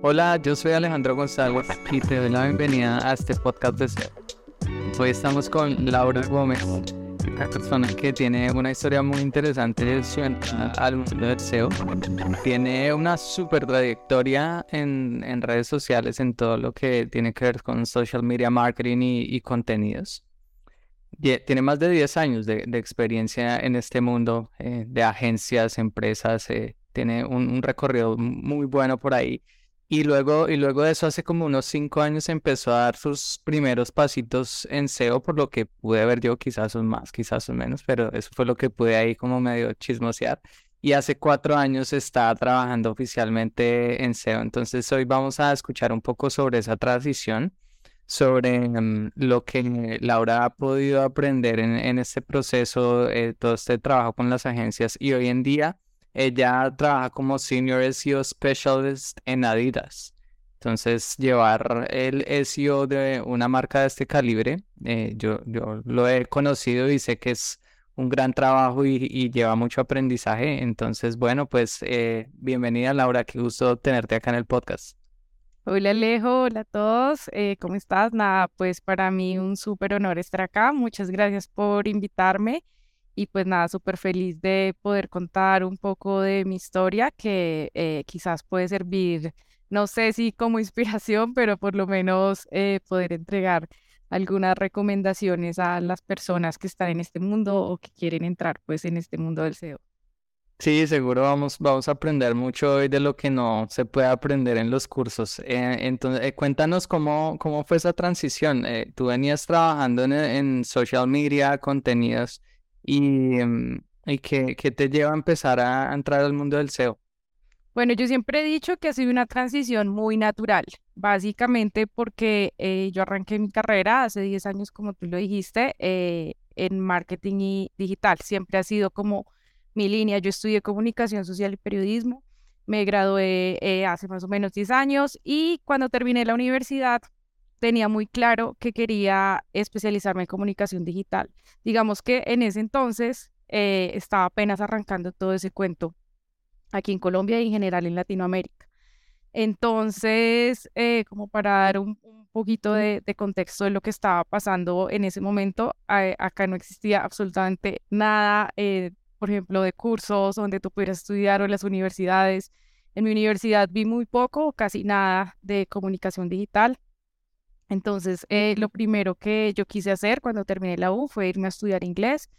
Hola, yo soy Alejandro González y te doy la bienvenida a este podcast de SEO. Hoy estamos con Laura Gómez, una persona que tiene una historia muy interesante al mundo del SEO. Tiene una super trayectoria en, en, redes sociales, en todo lo que tiene que ver con social media marketing y, contenidos. Tiene más de 10 años de, experiencia en este mundo eh, de agencias, empresas. Eh, tiene un recorrido muy bueno por ahí y luego, y luego de eso, hace como unos cinco años empezó a dar sus primeros pasitos en SEO, por lo que pude ver yo, quizás son más, quizás son menos, pero eso fue lo que pude ahí como medio chismosear. Y hace cuatro años está trabajando oficialmente en SEO. Entonces hoy vamos a escuchar un poco sobre esa transición, sobre mm, lo que Laura ha podido aprender en, en este proceso, eh, todo este trabajo con las agencias y hoy en día ella trabaja como Senior SEO Specialist en Adidas. Entonces, llevar el SEO de una marca de este calibre, eh, yo, yo lo he conocido y sé que es un gran trabajo y, lleva mucho aprendizaje. Entonces, bueno, pues eh, bienvenida Laura, qué gusto tenerte acá en el podcast. Hola Alejo, hola a todos, eh, ¿cómo estás? Nada, pues para mí un súper honor estar acá. Muchas gracias por invitarme y pues nada, súper feliz de poder contar un poco de mi historia que eh, quizás puede servir, no sé si como inspiración, pero por lo menos eh, poder entregar algunas recomendaciones a las personas que están en este mundo o que quieren entrar pues en este mundo del SEO. Sí, seguro vamos, vamos a aprender mucho hoy de lo que no se puede aprender en los cursos. Eh, entonces, cuéntanos cómo, cómo fue esa transición. tú venías trabajando en, en social media, contenidos, y, em, y que, te lleva a empezar a entrar al mundo del SEO? Bueno, yo siempre he dicho que ha sido una transición muy natural, básicamente porque eh, yo arranqué mi carrera hace 10 años, como tú lo dijiste, eh, en marketing y digital. Siempre ha sido como mi línea. Yo estudié comunicación social y periodismo, me gradué eh, hace más o menos 10 años y cuando terminé la universidad tenía muy claro que quería especializarme en comunicación digital. Digamos que en ese entonces eh, estaba apenas arrancando todo ese cuento aquí en Colombia y en general en Latinoamérica. Entonces, eh, como para dar un, poquito de, contexto de lo que estaba pasando en ese momento, acá no existía absolutamente nada, eh, por ejemplo, de cursos donde tú pudieras estudiar o en las universidades. En mi universidad vi muy poco, casi nada de comunicación digital. Entonces, eh, lo primero que yo quise hacer cuando terminé la U fue irme a estudiar inglés.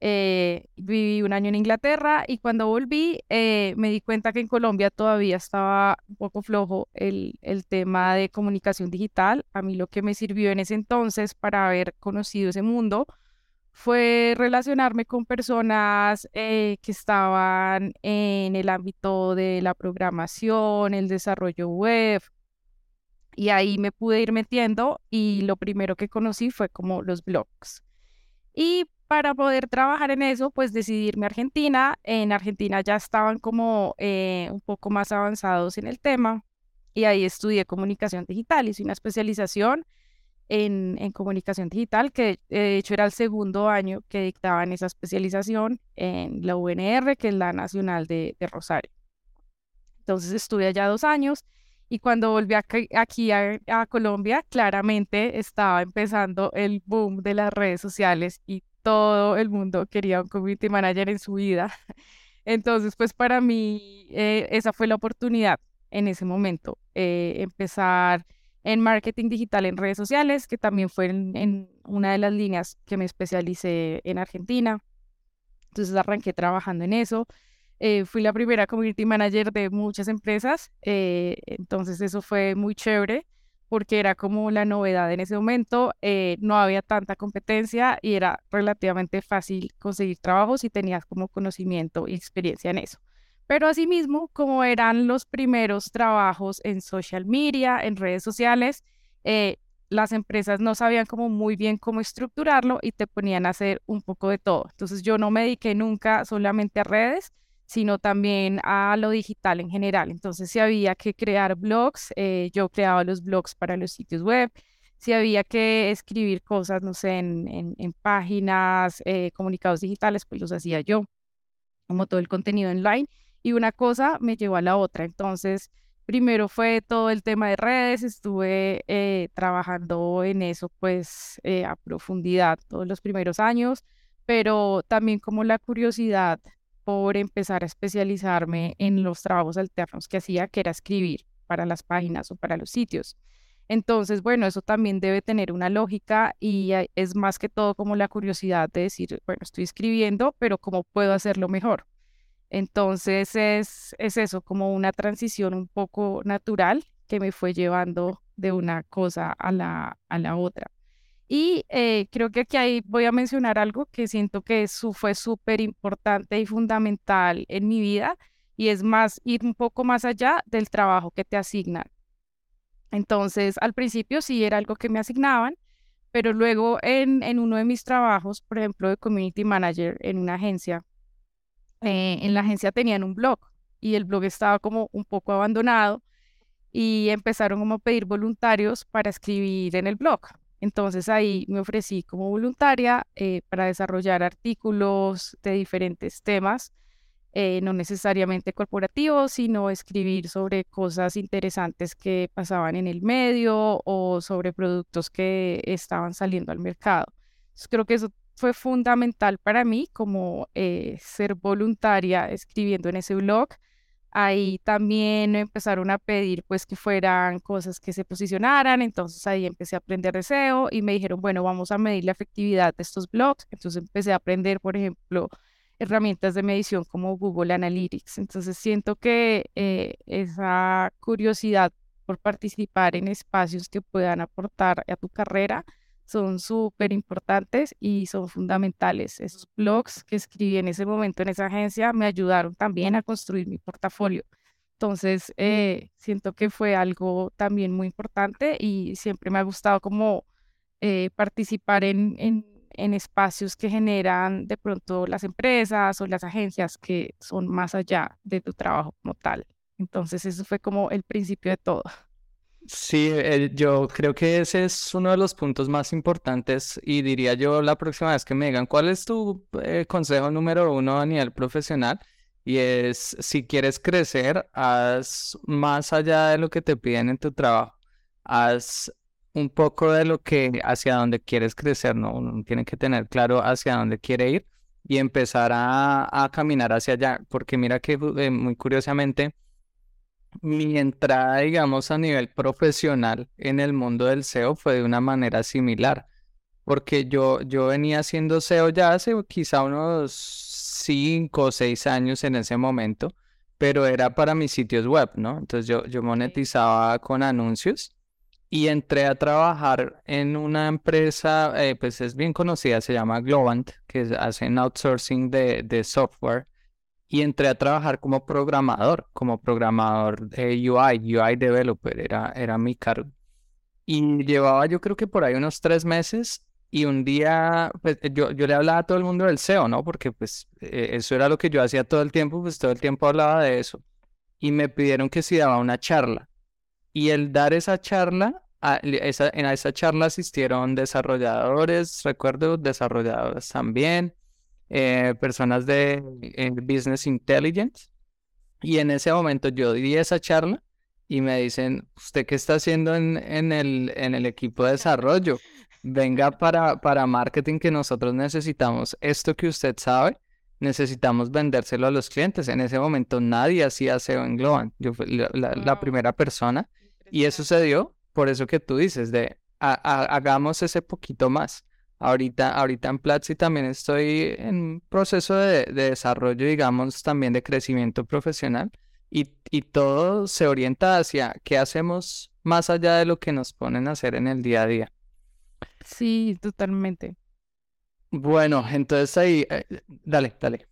Eh, viví un año en Inglaterra y cuando volví eh, me di cuenta que en Colombia todavía estaba un poco flojo el, el, tema de comunicación digital. A mí lo que me sirvió en ese entonces para haber conocido ese mundo fue relacionarme con personas que estaban en el ámbito de la programación, el desarrollo web, y ahí me pude ir metiendo y lo primero que conocí fue como los blogs. Y para poder trabajar en eso, pues decidirme a Argentina. En Argentina ya estaban como eh, un poco más avanzados en el tema y ahí estudié comunicación digital. Hice una especialización en, en comunicación digital, que de hecho era el segundo año que dictaban esa especialización en la UNR, que es la Nacional de, de Rosario. Entonces estuve allá dos años y cuando volví aquí, a, Colombia, claramente estaba empezando el boom de las redes sociales y todo el mundo quería un community manager en su vida. Entonces, pues para mí eh, esa fue la oportunidad en ese momento, eh, empezar en marketing digital en redes sociales, que también fue una de las líneas que me especialicé en Argentina. Entonces arranqué trabajando en eso. Eh, fui la primera community manager de muchas empresas, eh, entonces eso fue muy chévere porque era como la novedad en ese momento, eh, no había tanta competencia y era relativamente fácil conseguir trabajo si tenías como conocimiento y experiencia en eso. Pero asimismo, como eran los primeros trabajos en social media, en redes sociales, las empresas no sabían como muy bien cómo estructurarlo y te ponían a hacer un poco de todo. Entonces yo no me dediqué nunca solamente a redes, sino también a lo digital en general. Entonces, si había que crear blogs, eh, yo creaba los blogs para los sitios web. Si había que escribir cosas, no sé, en, en, páginas, eh, comunicados digitales, pues los hacía yo, como todo el contenido online. Y una cosa me llevó a la otra. Entonces, Primero fue todo el tema de redes, estuve eh, trabajando en eso pues a profundidad todos los primeros años, pero también como la curiosidad por empezar a especializarme en los trabajos alternos que hacía, que era escribir para las páginas o para los sitios. Entonces, bueno, eso también debe tener una lógica y es más que todo como la curiosidad de decir, bueno, estoy escribiendo, pero ¿cómo puedo hacerlo mejor? Entonces es, es eso, como una transición un poco natural que me fue llevando de una cosa a la, a la otra. Y eh, creo que aquí ahí voy a mencionar algo que siento que fue súper importante y fundamental en mi vida, y es más ir un poco más allá del trabajo que te asignan. Entonces, al principio sí era algo que me asignaban, pero luego en, en uno de mis trabajos, por ejemplo, de community manager en una agencia, eh, en la agencia tenían un blog y el blog estaba como un poco abandonado y empezaron como a pedir voluntarios para escribir en el blog. Entonces ahí me ofrecí como voluntaria eh, para desarrollar artículos de diferentes temas, eh, no necesariamente corporativos, sino escribir sobre cosas interesantes que pasaban en el medio o sobre productos que estaban saliendo al mercado. creo que eso fue fundamental para mí como eh, ser voluntaria escribiendo en ese blog Ahí también empezaron a pedir pues que fueran cosas que se posicionaran, entonces ahí empecé a aprender de SEO y me dijeron, bueno, vamos a medir la efectividad de estos blogs. Entonces empecé a aprender, por ejemplo, herramientas de medición como Google Analytics. Entonces siento que eh, esa curiosidad por participar en espacios que puedan aportar a tu carrera son súper importantes y son fundamentales. Esos blogs que escribí en ese momento en esa agencia me ayudaron también a construir mi portafolio. Entonces, eh, siento que fue algo también muy importante y siempre me ha gustado como eh, participar en, en, en, espacios que generan de pronto las empresas o las agencias que son más allá de tu trabajo como tal. Entonces, eso fue como el principio de todo. Sí, eh, yo creo que ese es uno de los puntos más importantes y diría yo la próxima vez que me digan cuál es tu eh, consejo número uno a nivel profesional y es si quieres crecer, haz más allá de lo que te piden en tu trabajo, haz un poco de lo que hacia dónde quieres crecer, ¿no? Uno tiene que tener claro hacia dónde quiere ir y empezar a, a caminar hacia allá, porque mira que eh, muy curiosamente mi entrada, digamos, a nivel profesional en el mundo del SEO fue de una manera similar, porque yo, yo venía haciendo SEO ya hace quizá unos 5 o 6 años en ese momento, pero era para mis sitios web, ¿no? Entonces yo, yo monetizaba con anuncios y entré a trabajar en una empresa, eh, pues es bien conocida, se llama Globant, que hacen outsourcing de, de software y entré a trabajar como programador, como programador de UI, UI developer, era, era mi cargo. Y llevaba yo creo que por ahí unos tres meses y un día, pues yo, yo le hablaba a todo el mundo del SEO, ¿no? Porque pues e, eso era lo que yo hacía todo el tiempo, pues todo el tiempo hablaba de eso. Y me pidieron que si daba una charla. Y el dar esa charla, a esa, en esa charla asistieron desarrolladores, recuerdo, desarrolladores también, eh, personas de Business Intelligence. Y en ese momento yo di esa charla y me dicen, ¿usted qué está haciendo en, en, el, en el equipo de desarrollo? Venga para, para marketing que nosotros necesitamos esto que usted sabe, necesitamos vendérselo a los clientes. En ese momento nadie hacía SEO en Globan. Yo fui la, primera persona y eso se dio por eso que tú dices, de hagamos ese poquito más. Ahorita, ahorita en Platzi también estoy en proceso de, desarrollo, digamos, también de crecimiento profesional y, y, todo se orienta hacia qué hacemos más allá de lo que nos ponen a hacer en el día a día. Sí, totalmente. Bueno, entonces ahí, eh, dale, dale.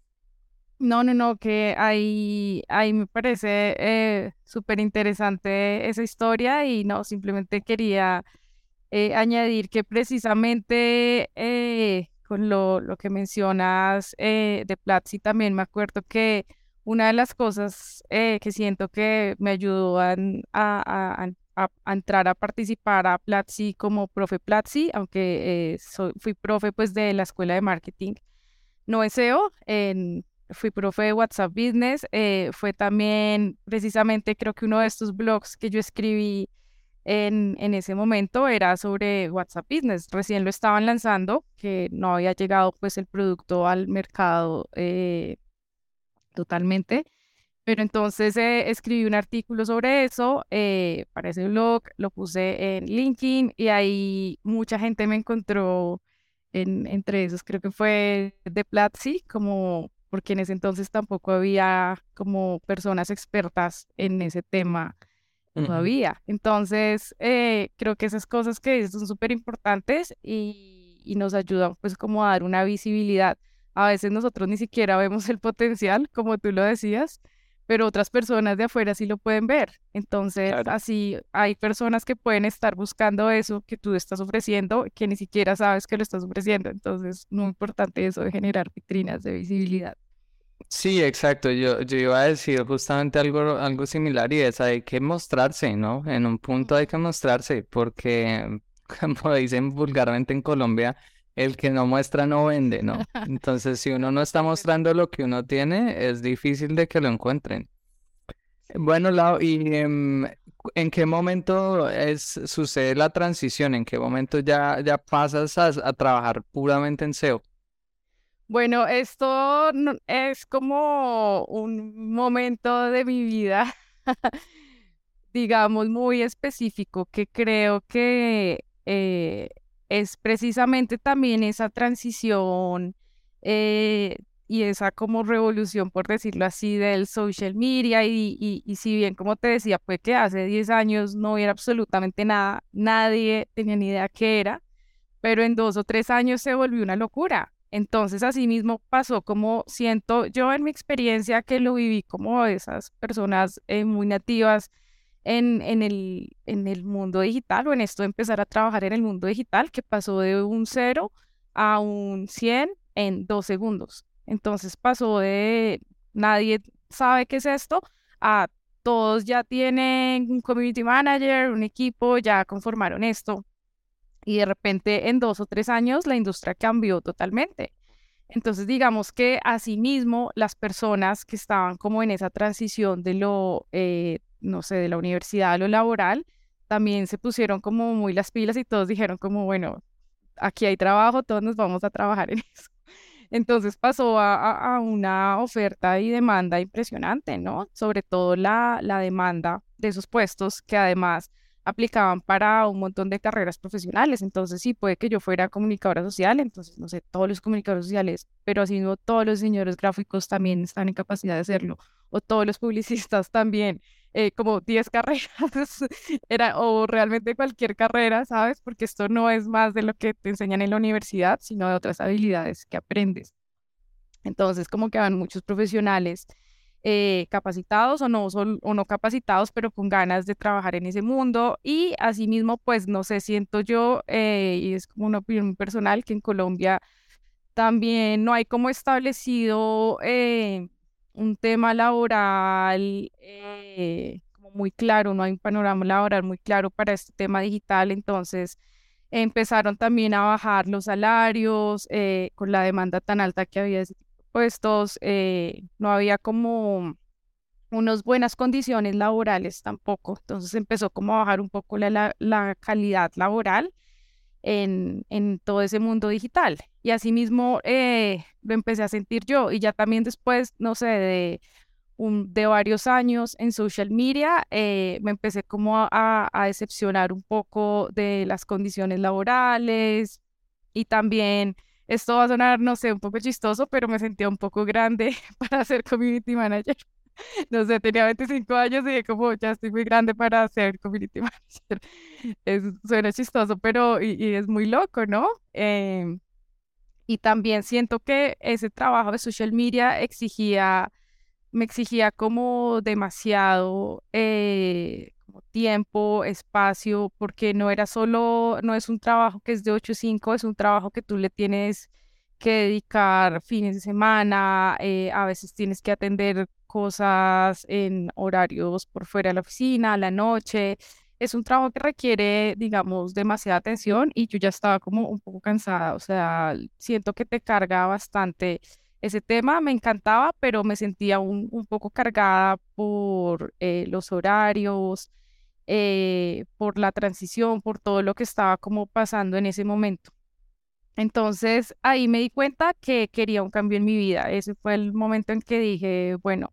No, no, no, que ahí, ahí me parece eh, súper interesante esa historia y no, simplemente quería eh, añadir que precisamente eh, con lo, lo, que mencionas eh, de Platzi también me acuerdo que una de las cosas que siento que me ayudó a, a, a, entrar a participar a Platzi como profe Platzi, aunque soy, fui profe pues de la escuela de marketing, no es SEO, en, fui profe de WhatsApp Business, eh, fue también precisamente creo que uno de estos blogs que yo escribí en, en, ese momento era sobre WhatsApp Business. Recién lo estaban lanzando, que no había llegado pues el producto al mercado eh, totalmente. Pero entonces eh, escribí un artículo sobre eso eh, para ese blog, lo puse en LinkedIn y ahí mucha gente me encontró en, entre esos, creo que fue de Platzi, como porque en ese entonces tampoco había como personas expertas en ese tema todavía. Entonces, eh, creo que esas cosas que son súper importantes y, y, nos ayudan pues como a dar una visibilidad. A veces nosotros ni siquiera vemos el potencial, como tú lo decías, pero otras personas de afuera sí lo pueden ver. Entonces, así hay personas que pueden estar buscando eso que tú estás ofreciendo, que ni siquiera sabes que lo estás ofreciendo. Entonces, muy importante eso de generar vitrinas de visibilidad. Sí, exacto. Yo, yo iba a decir justamente algo, algo similar y es hay que mostrarse, ¿no? En un punto hay que mostrarse porque, como dicen vulgarmente en Colombia, el que no muestra no vende, ¿no? Entonces, si uno no está mostrando lo que uno tiene, es difícil de que lo encuentren. Bueno, Lau, ¿y em, en qué momento es, sucede la transición? ¿En qué momento ya, ya pasas a, a trabajar puramente en SEO? Bueno, esto es como un momento de mi vida, digamos, muy específico, que creo que eh, es precisamente también esa transición eh, y esa como revolución, por decirlo así, del social media. Y, y, si bien, como te decía, pues que hace 10 años no hubiera absolutamente nada, nadie tenía ni idea qué era, pero en dos o tres años se volvió una locura entonces, así mismo pasó como siento yo en mi experiencia que lo viví como esas personas eh, muy nativas en, el, en el mundo digital o en esto de empezar a trabajar en el mundo digital, que pasó de un 0 a un 100 en dos segundos. Entonces pasó de nadie sabe qué es esto a todos ya tienen un community manager, un equipo, ya conformaron esto y de repente en dos o tres años la industria cambió totalmente. Entonces, digamos que asimismo las personas que estaban como en esa transición de lo, eh, no sé, de la universidad a lo laboral, también se pusieron como muy las pilas y todos dijeron como, bueno, aquí hay trabajo, todos nos vamos a trabajar en eso. Entonces pasó a, a una oferta y demanda impresionante, ¿no? Sobre todo la, la demanda de esos puestos que además aplicaban para un montón de carreras profesionales. Entonces, sí, puede que yo fuera comunicadora social, entonces, no sé, todos los comunicadores sociales, pero así no todos los diseñadores gráficos también están en capacidad de hacerlo, o todos los publicistas también, eh, como 10 carreras, era, o realmente cualquier carrera, ¿sabes? Porque esto no es más de lo que te enseñan en la universidad, sino de otras habilidades que aprendes. Entonces, como que van muchos profesionales eh, capacitados o no, son, o no capacitados, pero con ganas de trabajar en ese mundo. Y asimismo, pues no sé, siento yo, eh, y es como una opinión personal, que en Colombia también no hay como establecido eh, un tema laboral muy claro, no hay un panorama laboral muy claro para este tema digital. Entonces, empezaron también a bajar los salarios con la demanda tan alta que había de puestos, eh, no había como unas buenas condiciones laborales tampoco. Entonces empezó como a bajar un poco la, la, calidad laboral en, en, todo ese mundo digital. Y asimismo eh, lo empecé a sentir yo. Y ya también después, no sé, de, un, de varios años en social media, eh, me empecé como a, a decepcionar un poco de las condiciones laborales y también esto va a sonar, no sé, un poco chistoso, pero me sentía un poco grande para ser community manager. No sé, tenía 25 años y como, ya estoy muy grande para ser community manager. Es, suena chistoso, pero y, es muy loco, ¿no? Em, y también siento que ese trabajo de social media exigía, me exigía como demasiado eh, tiempo, espacio, porque no era solo, no es un trabajo que es de 8 a 5, es un trabajo que tú le tienes que dedicar fines de semana, eh, a veces tienes que atender cosas en horarios por fuera de la oficina, a la noche. Es un trabajo que requiere, digamos, demasiada atención y yo ya estaba como un poco cansada, o sea, siento que te carga bastante ese tema me encantaba, pero me sentía un, un poco cargada por eh, los horarios, eh, por la transición, por todo lo que estaba como pasando en ese momento. Entonces ahí me di cuenta que quería un cambio en mi vida. Ese fue el momento en que dije, bueno,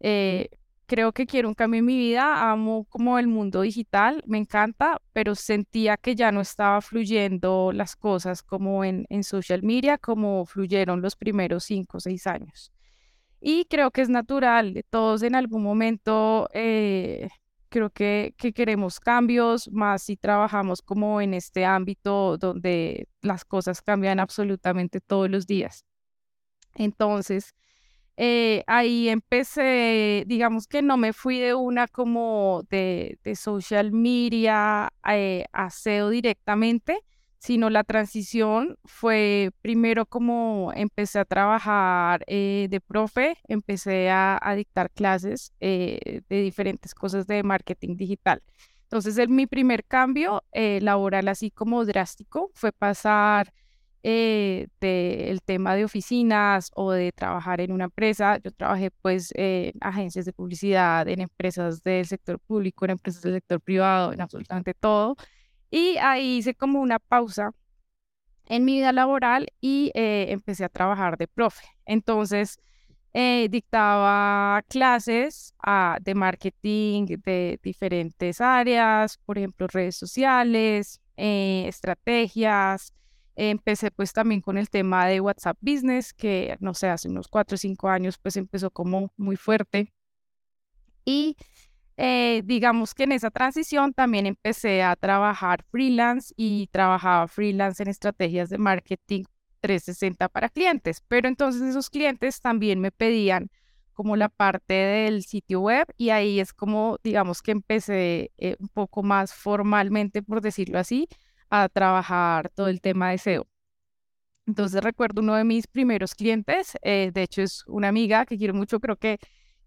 eh, creo que quiero un cambio en mi vida, amo como el mundo digital, me encanta, pero sentía que ya no estaba fluyendo las cosas como en, en social media, como fluyeron los primeros cinco o seis años. Y creo que es natural, todos en algún momento eh, creo que, que queremos cambios, más si trabajamos como en este ámbito donde las cosas cambian absolutamente todos los días. Entonces, eh, ahí empecé, digamos que no me fui de una como de, social media eh, a SEO directamente, sino la transición fue primero como empecé a trabajar eh, de profe, empecé a, dictar clases de diferentes cosas de marketing digital. Entonces, el, mi primer cambio laboral así como drástico fue pasar eh, del tema de oficinas o de trabajar en una empresa. Yo trabajé pues en agencias de publicidad, en empresas del sector público, en empresas del sector privado, en absolutamente todo. Y ahí hice como una pausa en mi vida laboral y eh, empecé a trabajar de profe. Entonces, eh, dictaba clases ah, de marketing de diferentes áreas, por ejemplo, redes sociales, estrategias, Empecé pues también con el tema de WhatsApp Business, que no sé, hace unos cuatro o cinco años pues empezó como muy fuerte. Y eh, digamos que en esa transición también empecé a trabajar freelance y trabajaba freelance en estrategias de marketing 360 para clientes. Pero entonces esos clientes también me pedían como la parte del sitio web y ahí es como digamos que empecé eh, un poco más formalmente, por decirlo así, a trabajar todo el tema de SEO. Entonces recuerdo uno de mis primeros clientes, eh, de hecho es una amiga que quiero mucho, creo que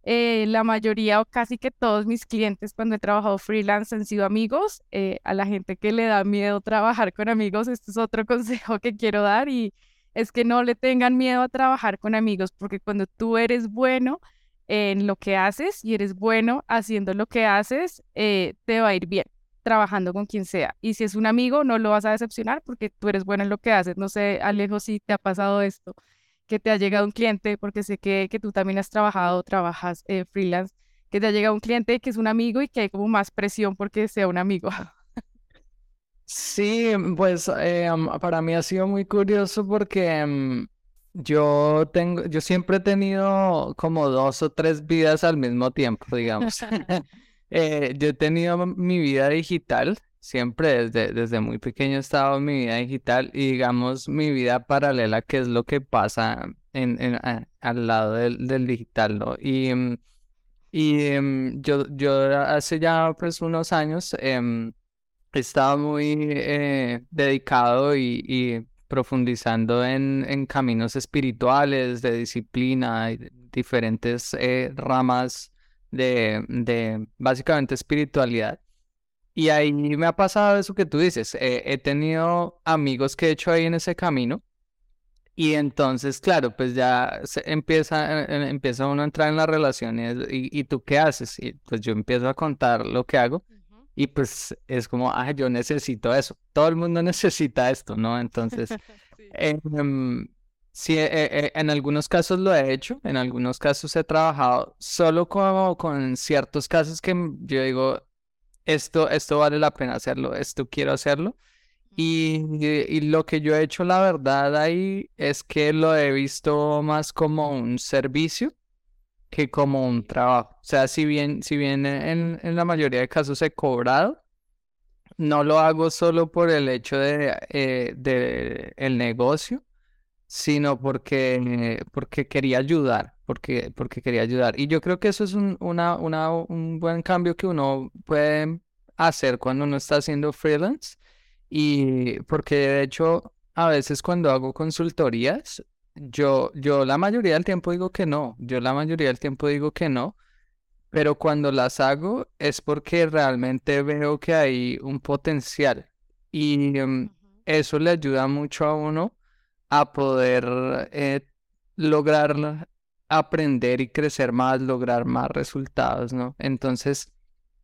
eh, la mayoría o casi que todos mis clientes cuando he trabajado freelance han sido amigos. Eh, a la gente que le da miedo trabajar con amigos, este es otro consejo que quiero dar y es que no le tengan miedo a trabajar con amigos porque cuando tú eres bueno en lo que haces y eres bueno haciendo lo que haces, te va a ir bien trabajando con quien sea. Y si es un amigo, no lo vas a decepcionar porque tú eres bueno en lo que haces. No sé, Alejo, si te ha pasado esto, que te ha llegado un cliente, porque sé que, que tú también has trabajado, trabajas eh, freelance, que te ha llegado un cliente que es un amigo y que hay como más presión porque sea un amigo. Sí, pues eh, para mí ha sido muy curioso porque mm, yo tengo, yo siempre he tenido como dos o tres vidas al mismo tiempo, digamos. Eh, yo he tenido mi vida digital, siempre desde, desde muy pequeño he estado en mi vida digital y digamos mi vida paralela, que es lo que pasa en, en al lado del, del, digital, ¿no? Y, mm, y em, yo, yo hace ya pues unos años eh, estaba muy eh, dedicado y, y profundizando en, en, caminos espirituales, de disciplina, y diferentes eh, ramas de, de básicamente espiritualidad. Y ahí me ha pasado eso que tú dices. Eh, he tenido amigos que he hecho ahí en ese camino. Y entonces, claro, pues ya se empieza, eh, empieza uno a entrar en las relaciones. ¿Y, y tú qué haces? Y pues yo empiezo a contar lo que hago. Y pues es como, ah, yo necesito eso. Todo el mundo necesita esto, ¿no? Entonces, em, Sí, eh, eh, en algunos casos lo he hecho, en algunos casos he trabajado solo como con ciertos casos que yo digo, esto, esto vale la pena hacerlo, esto quiero hacerlo. Y, y, lo que yo he hecho, la verdad, ahí es que lo he visto más como un servicio que como un trabajo. O sea, si bien, si bien en, en la mayoría de casos he cobrado, no lo hago solo por el hecho de, eh, de el negocio sino porque, porque quería ayudar, porque, porque quería ayudar. Y yo creo que eso es un, una, una, un buen cambio que uno puede hacer cuando uno está haciendo freelance. Y porque de hecho, a veces cuando hago consultorías, yo, yo la mayoría del tiempo digo que no, yo la mayoría del tiempo digo que no, pero cuando las hago es porque realmente veo que hay un potencial y em, eso le ayuda mucho a uno a poder eh, lograr aprender y crecer más, lograr más resultados, ¿no? Entonces,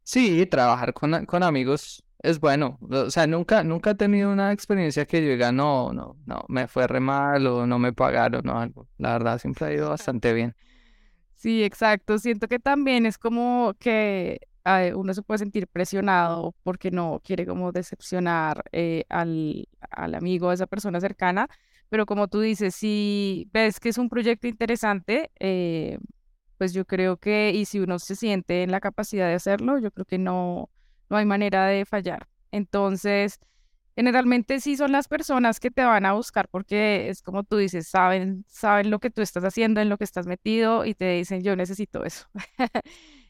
sí, trabajar con, con amigos es bueno. O sea, nunca, nunca he tenido una experiencia que yo diga, no, no, no, me fue re mal o no me pagaron o algo. La verdad, siempre ha ido bastante bien. Sí, exacto. Siento que también es como que uno se puede sentir presionado porque no quiere como decepcionar eh, al, al amigo, a esa persona cercana, pero como tú dices, si ves que es un proyecto interesante, eh, pues yo creo que, y si uno se siente en la capacidad de hacerlo, yo creo que no, no hay manera de fallar. Entonces, generalmente sí son las personas que te van a buscar porque es como tú dices, saben, saben lo que tú estás haciendo, en lo que estás metido y te dicen, yo necesito eso.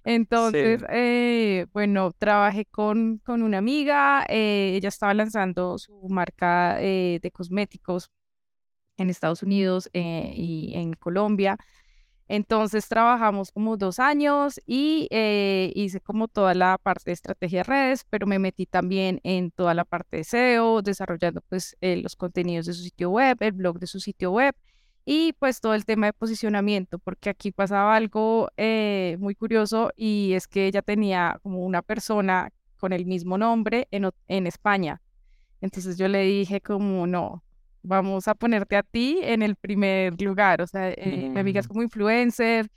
Entonces, eh, bueno, trabajé con, con una amiga, eh, ella estaba lanzando su marca eh, de cosméticos en Estados Unidos y en Colombia. Entonces trabajamos como dos años y eh, hice como toda la parte de estrategia de redes, pero me metí también en toda la parte de SEO, desarrollando pues eh, los contenidos de su sitio web, el blog de su sitio web y pues todo el tema de posicionamiento, porque aquí pasaba algo eh, muy curioso y es que ella tenía como una persona con el mismo nombre en, en España. Entonces yo le dije como, no, vamos a ponerte a ti en el primer lugar. O sea, eh, mi amiga es como influencer,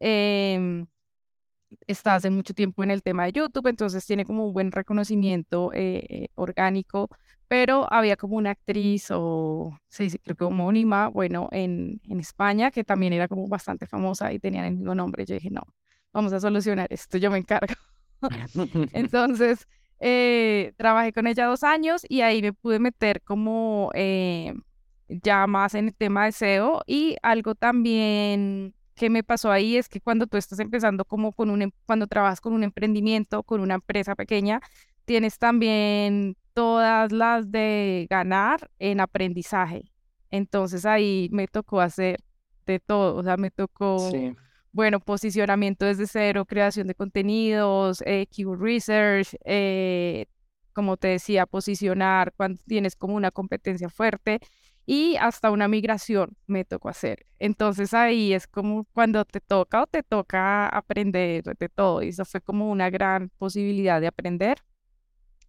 eh, está hace mucho tiempo en el tema de YouTube, entonces tiene como un buen reconocimiento eh, orgánico, pero había como una actriz o, sí, sí, creo que homónima, bueno, en, en España, que también era como bastante famosa y tenían el mismo nombre. Yo dije, no, vamos a solucionar esto, yo me encargo. entonces, eh, trabajé con ella dos años y ahí me pude meter como eh, ya más en el tema de SEO y algo también que me pasó ahí es que cuando tú estás empezando como con un, em, cuando trabajas con un emprendimiento, con una empresa pequeña, tienes también todas las de ganar en aprendizaje. Entonces ahí me tocó hacer de todo, o sea, me tocó bueno, posicionamiento desde cero, creación de contenidos, eh, keyword research, eh, como te decía, posicionar cuando tienes como una competencia fuerte y hasta una migración me tocó hacer. Entonces ahí es como cuando te toca o te toca aprender de todo y eso fue como una gran posibilidad de aprender.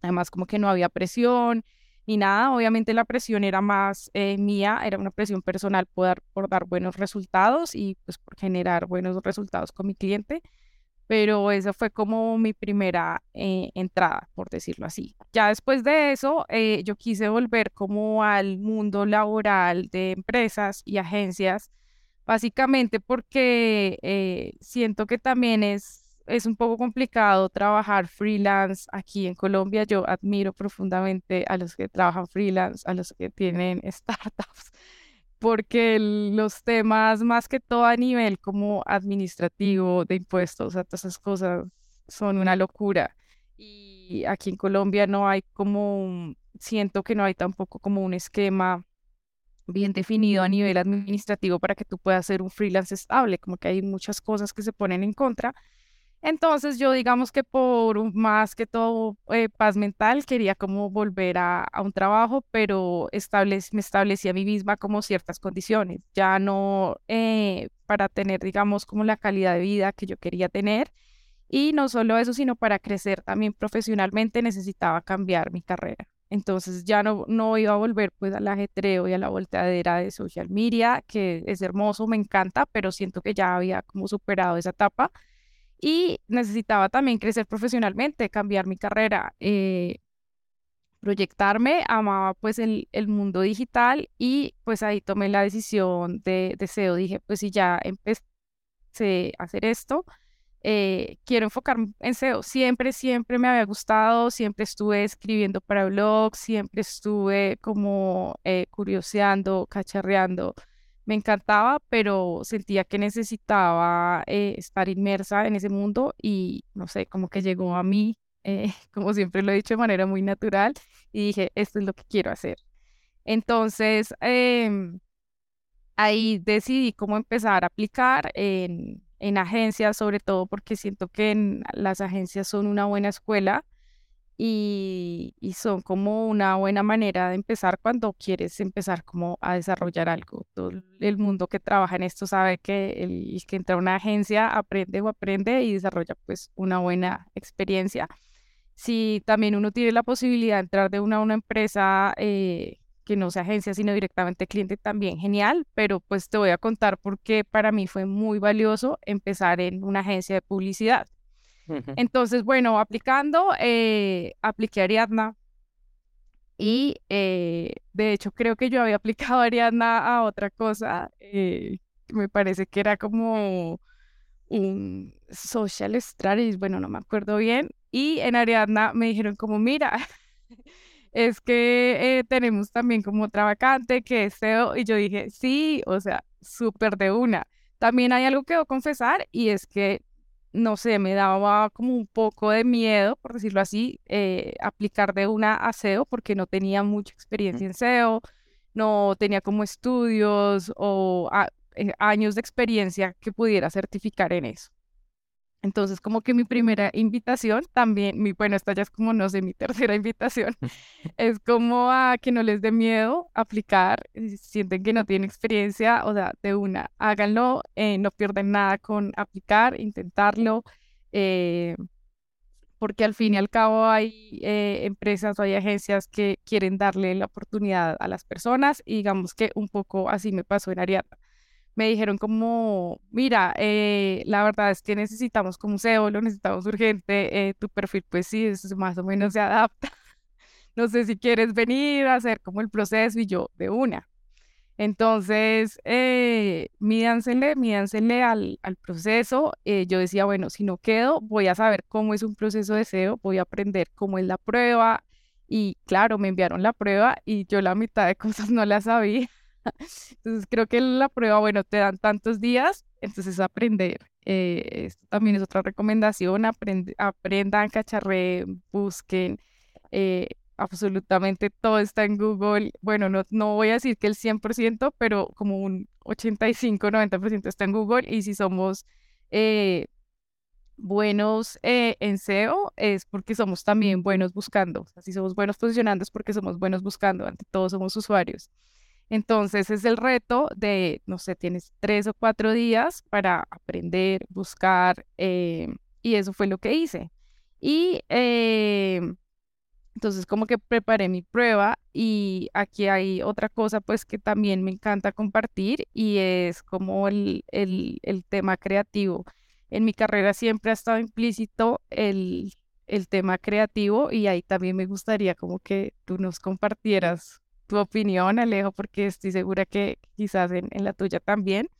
Además como que no había presión, ni nada. Obviamente la presión era más eh, mía, era una presión personal por dar, por dar buenos resultados y pues por generar buenos resultados con mi cliente. Pero esa fue como mi primera eh, entrada, por decirlo así. Ya después de eso, eh, yo quise volver como al mundo laboral de empresas y agencias, básicamente porque siento que también es es un poco complicado trabajar freelance aquí en Colombia. Yo admiro profundamente a los que trabajan freelance, a los que tienen startups, porque los temas, más que todo a nivel como administrativo, de impuestos, todas esas cosas son una locura. Y aquí en Colombia no hay como, siento que no hay tampoco como un esquema bien definido a nivel administrativo para que tú puedas ser un freelance estable, como que hay muchas cosas que se ponen en contra entonces yo digamos que por más que todo eh, paz mental quería como volver a, un trabajo, pero me establecí a mí misma como ciertas condiciones, ya no eh, para tener digamos como la calidad de vida que yo quería tener. Y no solo eso, sino para crecer también profesionalmente necesitaba cambiar mi carrera. Entonces ya no, no iba a volver pues al ajetreo y a la volteadera de social media, que es hermoso, me encanta, pero siento que ya había como superado esa etapa y necesitaba también crecer profesionalmente, cambiar mi carrera, eh, proyectarme, amaba pues el, el, mundo digital y pues ahí tomé la decisión de, SEO, dije pues si ya empecé a hacer esto, eh, quiero enfocarme en SEO, siempre, siempre me había gustado, siempre estuve escribiendo para blogs, siempre estuve como eh, curioseando, cacharreando me encantaba, pero sentía que necesitaba eh, estar inmersa en ese mundo y no sé, como que llegó a mí, eh, como siempre lo he dicho de manera muy natural, y dije, esto es lo que quiero hacer. Entonces, em, ahí decidí cómo empezar a aplicar en, en agencias, sobre todo porque siento que las agencias son una buena escuela y, son como una buena manera de empezar cuando quieres empezar como a desarrollar algo. Todo el mundo que trabaja en esto sabe que el, que entra a una agencia aprende o aprende y desarrolla pues una buena experiencia. Si también uno tiene la posibilidad de entrar de una a una empresa eh, que no sea agencia, sino directamente cliente, también genial, pero pues te voy a contar por qué para mí fue muy valioso empezar en una agencia de publicidad. Entonces, bueno, aplicando, eh, apliqué Ariadna y eh, de hecho creo que yo había aplicado Ariadna a otra cosa, eh, me parece que era como un social strategy, bueno, no me acuerdo bien, y en Ariadna me dijeron como, mira, es que tenemos también como otra vacante que es SEO, y yo dije, sí, o sea, súper de una. También hay algo que debo confesar y es que no sé, me daba como un poco de miedo, por decirlo así, eh, aplicar de una a SEO porque no tenía mucha experiencia en SEO, no tenía como estudios o eh, años de experiencia que pudiera certificar en eso. Entonces, como que mi primera invitación también, mi, bueno, esta ya es como, no sé, mi tercera invitación, es como a que no les dé miedo aplicar, si sienten que no tienen experiencia, o sea, de una, háganlo, eh, no pierden nada con aplicar, intentarlo, eh, porque al fin y al cabo hay eh, empresas o hay agencias que quieren darle la oportunidad a las personas y digamos que un poco así me pasó en Ariadna me dijeron como, mira, eh, la verdad es que necesitamos como SEO, lo necesitamos urgente, eh, tu perfil pues sí, es, más o menos se adapta. no sé si quieres venir a hacer como el proceso y yo de una. Entonces, eh, mídansele, mídansele al, al proceso. Eh, yo decía, bueno, si no quedo, voy a saber cómo es un proceso de SEO, voy a aprender cómo es la prueba. Y claro, me enviaron la prueba y yo la mitad de cosas no la sabía. Entonces creo que la prueba, bueno, te dan tantos días, entonces aprender. Eh, esto también es otra recomendación, aprendan, cacharreen, busquen. Eh, absolutamente todo está en Google. Bueno, no, no voy a decir que el 100%, pero como un 85-90% está en Google. Y si somos eh, buenos en SEO, es porque somos también buenos buscando. si somos buenos posicionando, es porque somos buenos buscando. Ante todo, somos usuarios. Entonces es el reto de, no sé, tienes tres o cuatro días para aprender, buscar, eh, y eso fue lo que hice. Y eh, entonces como que preparé mi prueba y aquí hay otra cosa pues que también me encanta compartir y es como el, el, el tema creativo. En mi carrera siempre ha estado implícito el, el tema creativo y ahí también me gustaría como que tú nos compartieras tu opinión, Alejo, porque estoy segura que quizás en, la tuya también.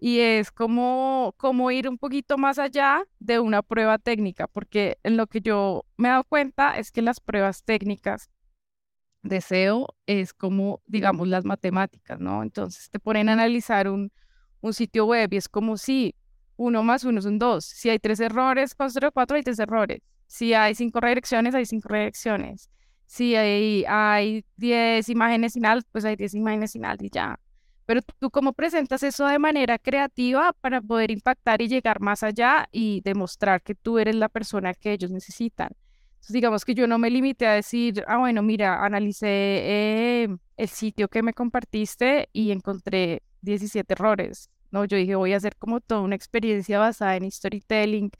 Y es como, como ir un poquito más allá de una prueba técnica, porque en lo que yo me he dado cuenta es que las pruebas técnicas de SEO es como, digamos, las matemáticas, ¿no? Entonces te ponen a analizar un, un sitio web y es como si uno más uno son dos. Si hay tres errores, cuatro, cuatro hay tres errores. Si hay cinco redirecciones, hay cinco redirecciones si hay, hay 10 imágenes sin alt, pues hay 10 imágenes sin alt y ya. Pero tú cómo presentas eso de manera creativa para poder impactar y llegar más allá y demostrar que tú eres la persona que ellos necesitan. Entonces, digamos que yo no me limité a decir, ah, bueno, mira, analicé eh, el sitio que me compartiste y encontré 17 errores. No, yo dije, voy a hacer como toda una experiencia basada en storytelling,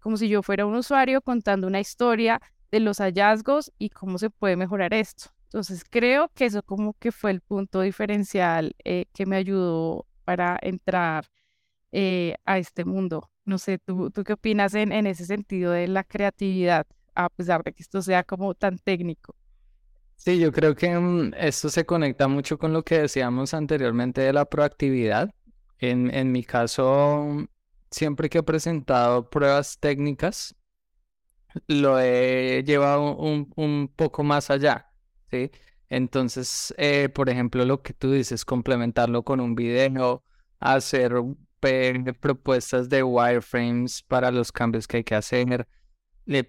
como si yo fuera un usuario contando una historia de los hallazgos y cómo se puede mejorar esto. Entonces creo que eso como que fue el punto diferencial eh, que me ayudó para entrar eh, a este mundo. No sé, ¿tú, tú qué opinas en, en ese sentido de la creatividad, a pesar de que esto sea como tan técnico? Sí, yo creo que mm, esto se conecta mucho con lo que decíamos anteriormente de la proactividad. En, en mi caso, siempre que he presentado pruebas técnicas, lo he llevado un, un poco más allá, ¿sí? Entonces, eh, por ejemplo, lo que tú dices, complementarlo con un video, hacer propuestas de wireframes para los cambios que hay que hacer.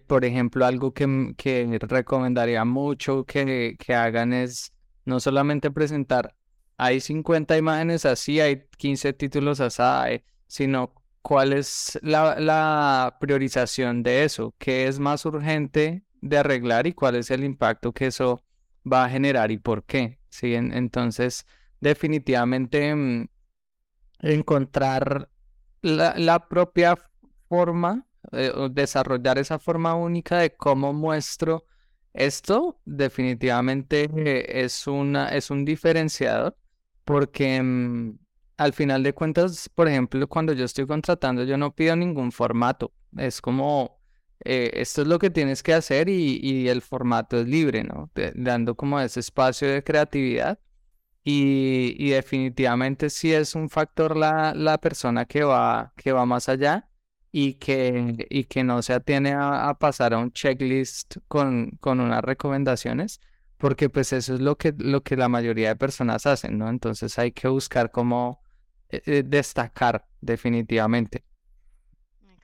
por ejemplo, algo que, que recomendaría mucho que, que hagan es no solamente presentar, hay 50 imágenes así, hay 15 títulos así, sino cuál es la, priorización de eso, qué es más urgente de arreglar y cuál es el impacto que eso va a generar y por qué. ¿sí? entonces, definitivamente mm, encontrar la, propia forma, eh, desarrollar esa forma única de cómo muestro esto, definitivamente es, una, es un diferenciador porque mm, al final de cuentas, por ejemplo, cuando yo estoy contratando, yo no pido ningún formato. Es como, eh, esto es lo que tienes que hacer y, el formato es libre, ¿no? dando como ese espacio de creatividad. Y, definitivamente sí es un factor la, la persona que va, que va más allá y que, y que no se atiene a, a pasar a un checklist con, con unas recomendaciones, porque pues eso es lo que, lo que la mayoría de personas hacen, ¿no? Entonces hay que buscar cómo eh, eh, destacar definitivamente.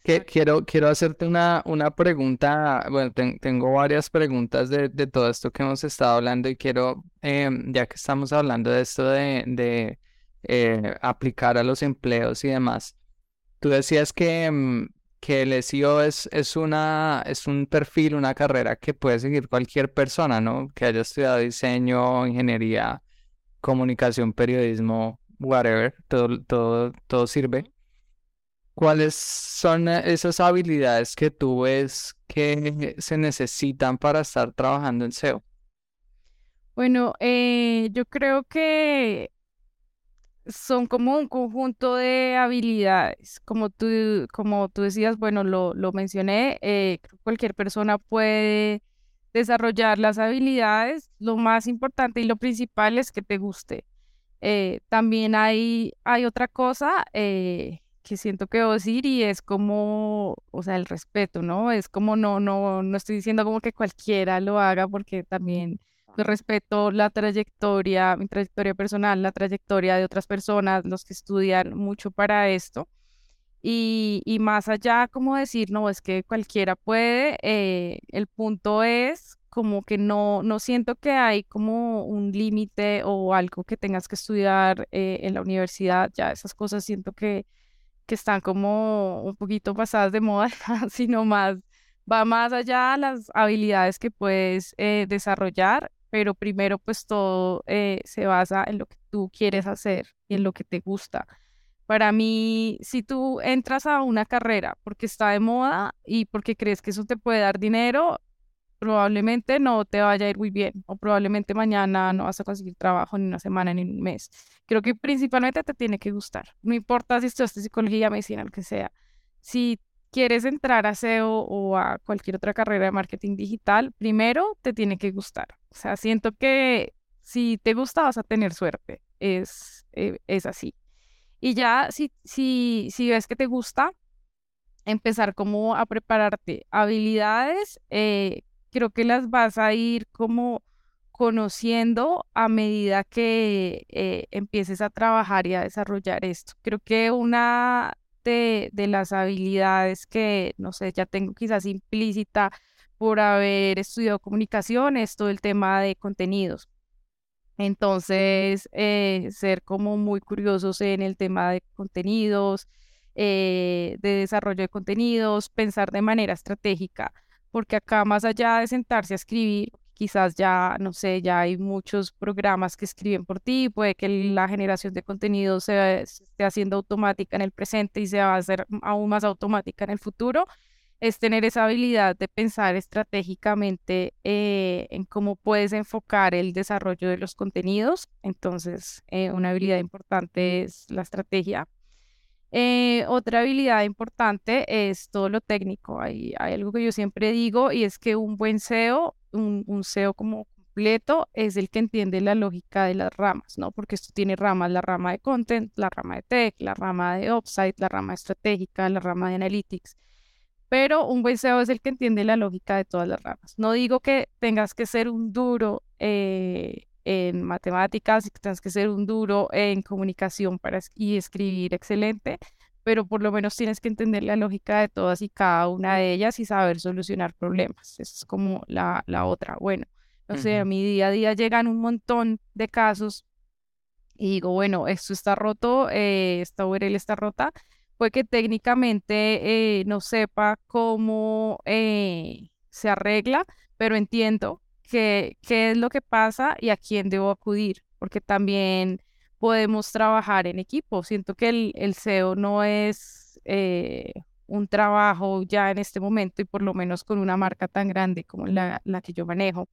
Que, quiero, quiero hacerte una, una pregunta, bueno, tengo varias preguntas de, de, todo esto que hemos estado hablando y quiero, em, ya que estamos hablando de esto de, de eh, aplicar a los empleos y demás, tú decías que, em, que el SEO es, es, una, es un perfil, una carrera que puede seguir cualquier persona, ¿no? Que haya estudiado diseño, ingeniería, comunicación, periodismo, whatever, todo, todo, todo sirve. ¿Cuáles son esas habilidades que tú ves que se necesitan para estar trabajando en SEO? Bueno, eh, yo creo que son como un conjunto de habilidades. Como tú, como tú decías, bueno, lo, lo mencioné, eh, cualquier persona puede desarrollar las habilidades. Lo más importante y lo principal es que te guste. Eh, también hay, hay otra cosa eh, que siento que debo decir y es como, o sea, el respeto, ¿no? Es como no, no, no estoy diciendo como que cualquiera lo haga porque también respeto la trayectoria, mi trayectoria personal, la trayectoria de otras personas, los que estudian mucho para esto. Y, y más allá, como decir, no, es que cualquiera puede, eh, el punto es como que no, no siento que hay como un límite o algo que tengas que estudiar eh, en la universidad, ya esas cosas siento que, que están como un poquito pasadas de moda, sino más, va más allá las habilidades que puedes eh, desarrollar pero primero pues todo eh, se basa en lo que tú quieres hacer y en lo que te gusta. Para mí, si tú entras a una carrera porque está de moda y porque crees que eso te puede dar dinero, probablemente no te vaya a ir muy bien o probablemente mañana no vas a conseguir trabajo ni una semana ni un mes. Creo que principalmente te tiene que gustar. No importa si estudiaste psicología, medicina, lo que sea. Si quieres entrar a SEO o a cualquier otra carrera de marketing digital, primero te tiene que gustar. O sea, siento que si te gusta vas a tener suerte. Es, eh, es así. Y ya si, si, si ves que te gusta, empezar como a prepararte habilidades, eh, creo que las vas a ir como conociendo a medida que eh, empieces a trabajar y a desarrollar esto. Creo que una de, las habilidades que, no sé, ya tengo quizás implícita por haber estudiado comunicación, es todo el tema de contenidos. Entonces, eh, ser como muy curiosos en el tema de contenidos, eh, de desarrollo de contenidos, pensar de manera estratégica, porque acá más allá de sentarse a escribir, quizás ya, no sé, ya hay muchos programas que escriben por ti, puede que la generación de contenido se, esté haciendo automática en el presente y se va a hacer aún más automática en el futuro, es tener esa habilidad de pensar estratégicamente eh, en cómo puedes enfocar el desarrollo de los contenidos. Entonces, eh, una habilidad importante es la estrategia. Eh, otra habilidad importante es todo lo técnico. Hay, algo que yo siempre digo y es que un buen SEO un, un SEO como completo es el que entiende la lógica de las ramas, ¿no? Porque esto tiene ramas, la rama de content, la rama de tech, la rama de offsite, la rama estratégica, la rama de analytics. Pero un buen SEO es el que entiende la lógica de todas las ramas. No digo que tengas que ser un duro eh, en matemáticas y que tengas que ser un duro en comunicación para y escribir excelente, pero por lo menos tienes que entender la lógica de todas y cada una de ellas y saber solucionar problemas. Esa es como la, la otra. Bueno, o sea, a mi día a día llegan un montón de casos y digo, bueno, esto está roto, eh, esta URL está rota, puede que técnicamente eh, no sepa cómo eh, se arregla, pero entiendo que, qué es lo que pasa y a quién debo acudir, porque también podemos trabajar en equipo. Siento que el, el SEO no es eh, un trabajo ya en este momento y por lo menos con una marca tan grande como la, la que yo manejo,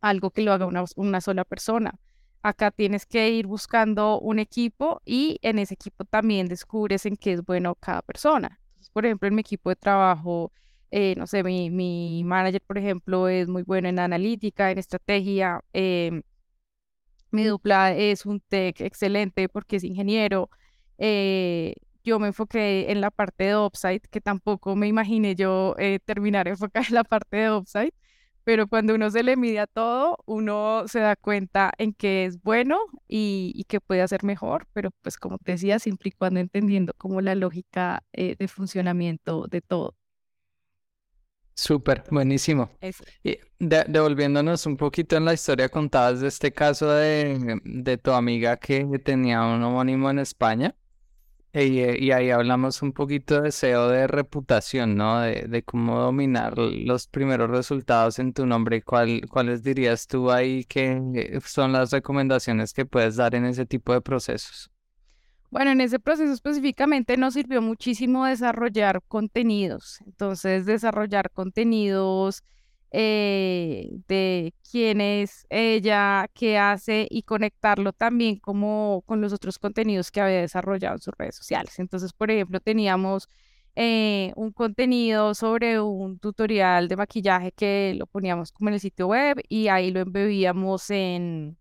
algo que lo haga una, una sola persona. Acá tienes que ir buscando un equipo y en ese equipo también descubres en qué es bueno cada persona. por ejemplo, en mi equipo de trabajo, eh, no sé, mi, mi, manager, por ejemplo, es muy bueno en analítica, en estrategia. Em, mi dupla es un tech excelente porque es ingeniero. Eh, yo me enfoqué en la parte de Upside, que tampoco me imaginé yo eh, terminar enfocada en la parte de Upside, pero cuando uno se le mide a todo, uno se da cuenta en qué es bueno y, y que puede hacer mejor, pero pues como te decía, siempre y cuando entendiendo como la lógica eh, de funcionamiento de todo. Súper, buenísimo. Y devolviéndonos un poquito en la historia, contabas de este caso de, de tu amiga que tenía un homónimo en España. Eh, y, ahí hablamos un poquito de SEO de reputación, ¿no? De, cómo dominar los primeros resultados en tu nombre. ¿Cuál, ¿Cuáles dirías tú ahí que son las recomendaciones que puedes dar en ese tipo de procesos? Bueno, en ese proceso específicamente nos sirvió muchísimo desarrollar contenidos. Entonces, desarrollar contenidos eh, de quién es ella, qué hace y conectarlo también como con los otros contenidos que había desarrollado en sus redes sociales. Entonces, por ejemplo, teníamos eh, un contenido sobre un tutorial de maquillaje que lo poníamos como en el sitio web y ahí lo embebíamos en,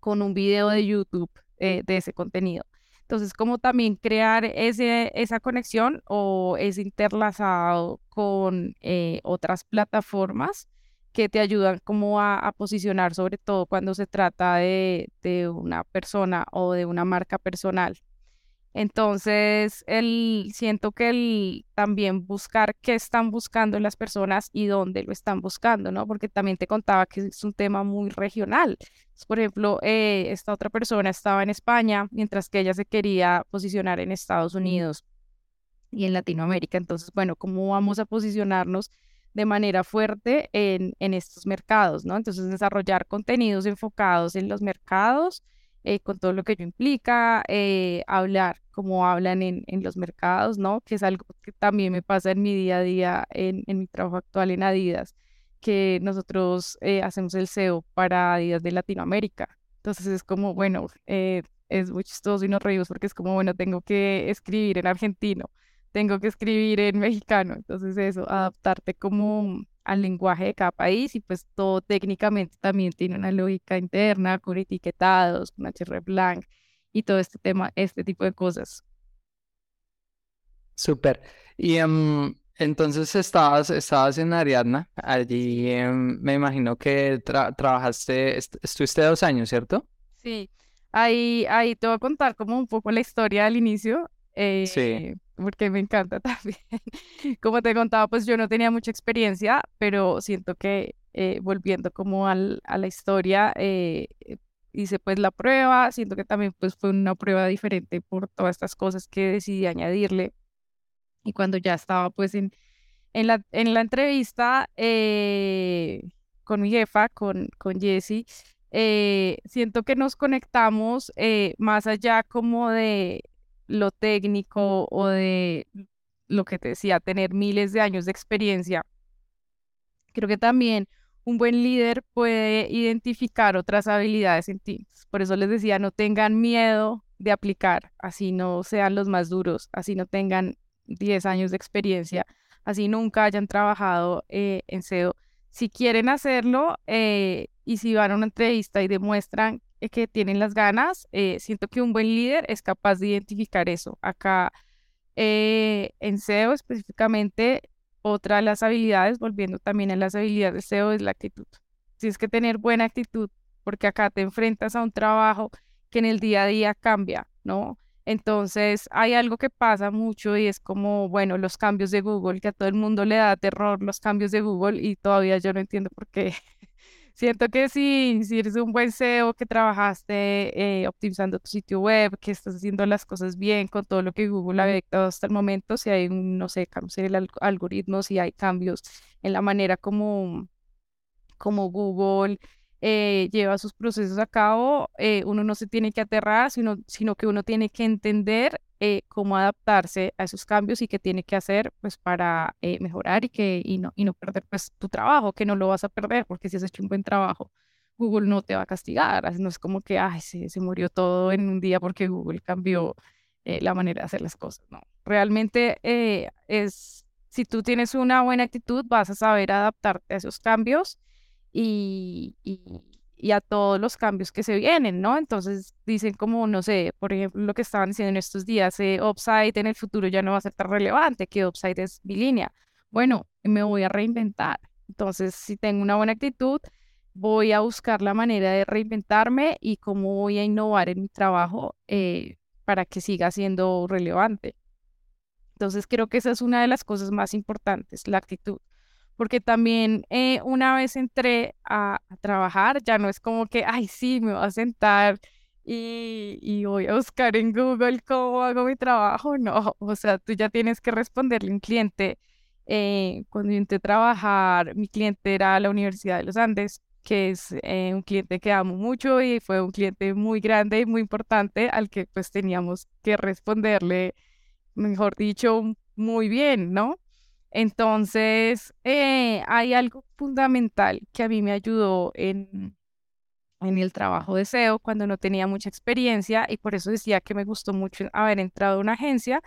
con un video de YouTube eh, de ese contenido. Entonces, como también crear ese, esa conexión o ese interlazado con eh, otras plataformas que te ayudan como a, posicionar, sobre todo cuando se trata de, de una persona o de una marca personal. Entonces, el, siento que el también buscar qué están buscando las personas y dónde lo están buscando, ¿no? Porque también te contaba que es un tema muy regional. Por ejemplo, eh, esta otra persona estaba en España, mientras que ella se quería posicionar en Estados Unidos y en Latinoamérica. Entonces, bueno, ¿cómo vamos a posicionarnos de manera fuerte en, en estos mercados, ¿no? Entonces, desarrollar contenidos enfocados en los mercados eh, con todo lo que ello implica, eh, hablar como hablan en, en, los mercados, ¿no? Que es algo que también me pasa en mi día a día, en, en mi trabajo actual en Adidas, que nosotros eh, hacemos el SEO para Adidas de Latinoamérica. Entonces es como, bueno, es muy chistoso y nos reímos porque es como, bueno, tengo que escribir en argentino, tengo que escribir en mexicano. Entonces eso, adaptarte como al lenguaje de cada país y pues todo técnicamente también tiene una lógica interna con etiquetados, con hreflang y todo este tema, este tipo de cosas. Súper. Y em, entonces estabas, estabas en Ariadna, allí em, me imagino que trabajaste, estuviste dos años, ¿cierto? Sí, ahí, ahí te voy a contar como un poco la historia al inicio. sí. Eh, porque me encanta también. Como te contaba, pues yo no tenía mucha experiencia, pero siento que eh, volviendo como al, a la historia, eh, hice pues la prueba, siento que también pues fue una prueba diferente por todas estas cosas que decidí añadirle. Y cuando ya estaba pues en, en, la, en la entrevista eh, con mi jefa, con, con Jessie, siento que nos conectamos más allá como de lo técnico o de lo que te decía, tener miles de años de experiencia. Creo que también un buen líder puede identificar otras habilidades en ti. Por eso les decía, no tengan miedo de aplicar, así no sean los más duros, así no tengan 10 años de experiencia, así nunca hayan trabajado eh, en SEO. Si quieren hacerlo eh, y si van a una entrevista y demuestran que tienen las ganas, eh, siento que un buen líder es capaz de identificar eso. Acá eh, en SEO específicamente, otra de las habilidades, volviendo también a las habilidades de SEO, es la actitud. Tienes que tener buena actitud, porque acá te enfrentas a un trabajo que en el día a día cambia, ¿no? Entonces hay algo que pasa mucho y es como, bueno, los cambios de Google, que a todo el mundo le da terror los cambios de Google y todavía yo no entiendo por qué Siento que si, si eres un buen SEO, que trabajaste eh, optimizando tu sitio web, que estás haciendo las cosas bien con todo lo que Google ha detectado hasta el momento, si hay, un, no sé, cambios en el algoritmo, si hay cambios en la manera como como Google eh, lleva sus procesos a cabo, eh, uno no se tiene que aterrar, sino, sino que uno tiene que entender eh, cómo adaptarse a esos cambios y qué tiene que hacer pues para mejorar y, que, y, no, y no perder pues tu trabajo, que no lo vas a perder porque si has hecho un buen trabajo, Google no te va a castigar, no es como que Ay, se, se murió todo en un día porque Google cambió la manera de hacer las cosas, no, realmente es, si tú tienes una buena actitud, vas a saber adaptarte a esos cambios y, y, a todos los cambios que se vienen, ¿no? Entonces dicen como, no sé, por ejemplo, lo que estaban diciendo en estos días, eh, Upside en el futuro ya no va a ser tan relevante, que Upside es bilínea. Bueno, me voy a reinventar. Entonces, si tengo una buena actitud, voy a buscar la manera de reinventarme y cómo voy a innovar en mi trabajo eh, para que siga siendo relevante. Entonces, creo que esa es una de las cosas más importantes, la actitud porque también eh, una vez entré a, trabajar, ya no es como que, ay, sí, me voy a sentar y, y, voy a buscar en Google cómo hago mi trabajo, no, o sea, tú ya tienes que responderle a un cliente. Eh, cuando entré a trabajar, mi cliente era la Universidad de los Andes, que es eh, un cliente que amo mucho y fue un cliente muy grande y muy importante al que pues teníamos que responderle, mejor dicho, muy bien, ¿no? Entonces, eh, hay algo fundamental que a mí me ayudó en, el trabajo de SEO cuando no tenía mucha experiencia y por eso decía que me gustó mucho haber entrado a una agencia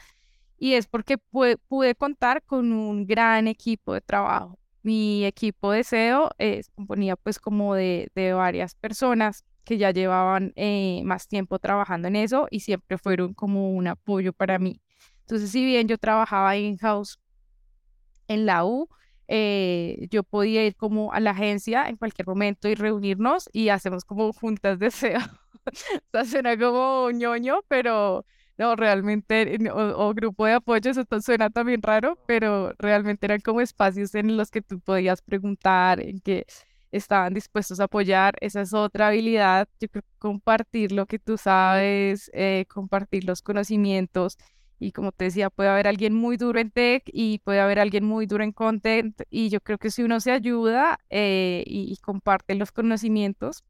y es porque pude, contar con un gran equipo de trabajo. Mi equipo de SEO eh, componía pues como de, de, varias personas que ya llevaban eh, más tiempo trabajando en eso y siempre fueron como un apoyo para mí. Entonces, si bien yo trabajaba in-house en la U, eh, yo podía ir como a la agencia en cualquier momento y reunirnos y hacemos como juntas de SEO. o sea, suena como ñoño, pero no, realmente, o, grupo de apoyo, eso suena también raro, pero realmente eran como espacios en los que tú podías preguntar, en que estaban dispuestos a apoyar. Esa es otra habilidad, yo creo, compartir lo que tú sabes, eh, compartir los conocimientos y como te decía, puede haber alguien muy duro en tech y puede haber alguien muy duro en content. Y yo creo que si uno se ayuda eh, y, comparte los conocimientos,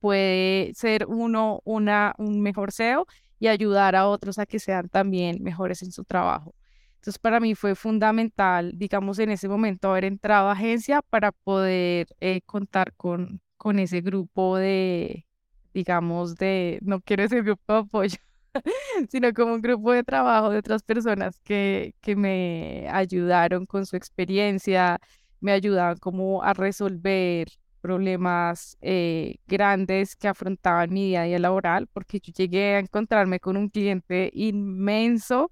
puede ser uno una, un mejor SEO y ayudar a otros a que sean también mejores en su trabajo. Entonces, para mí fue fundamental, digamos, en ese momento haber entrado a agencia para poder eh, contar con, con ese grupo de, digamos, de, no quiero decir grupo de apoyo, sino como un grupo de trabajo de otras personas que, que me ayudaron con su experiencia, me ayudaban como a resolver problemas eh, grandes que afrontaban mi día a día laboral, porque yo llegué a encontrarme con un cliente inmenso,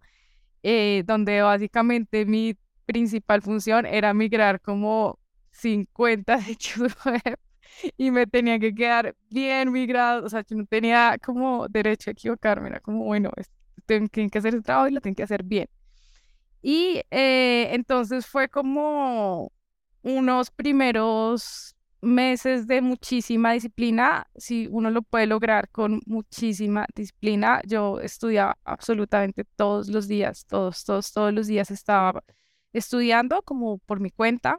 eh, donde básicamente mi principal función era migrar como 50 hechos web y me tenía que quedar bien migrado, o sea, yo no tenía como derecho a equivocarme, era como, bueno, tengo que hacer el trabajo y lo tengo que hacer bien. Y eh, entonces fue como unos primeros meses de muchísima disciplina, si uno lo puede lograr con muchísima disciplina, yo estudiaba absolutamente todos los días, todos, todos, todos los días estaba estudiando como por mi cuenta.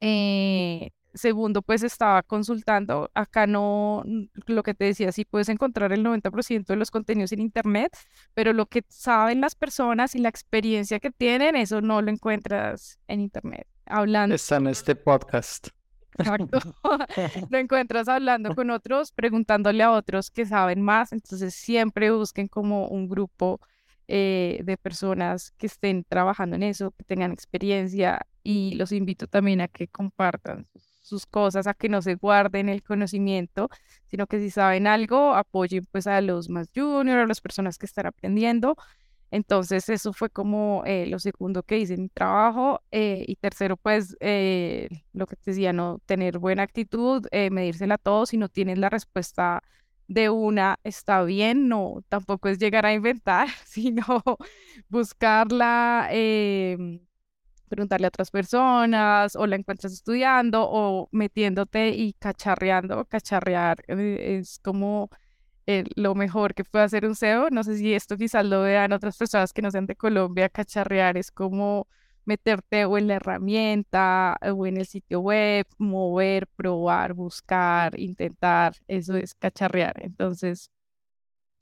Eh, Segundo, pues estaba consultando. Acá no, lo que te decía, sí puedes encontrar el 90% de los contenidos en Internet, pero lo que saben las personas y la experiencia que tienen, eso no lo encuentras en Internet. Hablando. Está en este podcast. Exacto. lo encuentras hablando con otros, preguntándole a otros que saben más. Entonces, siempre busquen como un grupo eh, de personas que estén trabajando en eso, que tengan experiencia y los invito también a que compartan sus cosas, a que no se guarden el conocimiento, sino que si saben algo, apoyen pues a los más juniors, a las personas que están aprendiendo. Entonces eso fue como eh, lo segundo que hice en mi trabajo. Eh, y tercero, pues eh, lo que te decía, no tener buena actitud, medírsela a todos. Si no tienes la respuesta de una, está bien, no, tampoco es llegar a inventar, sino buscarla em, preguntarle a otras personas o la encuentras estudiando o metiéndote y cacharreando. Cacharrear eh, es como eh, lo mejor que puede hacer un SEO. No sé si esto quizás lo vean otras personas que no sean de Colombia. Cacharrear es como meterte o en la herramienta o en el sitio web, mover, probar, buscar, intentar, eso es cacharrear. Entonces,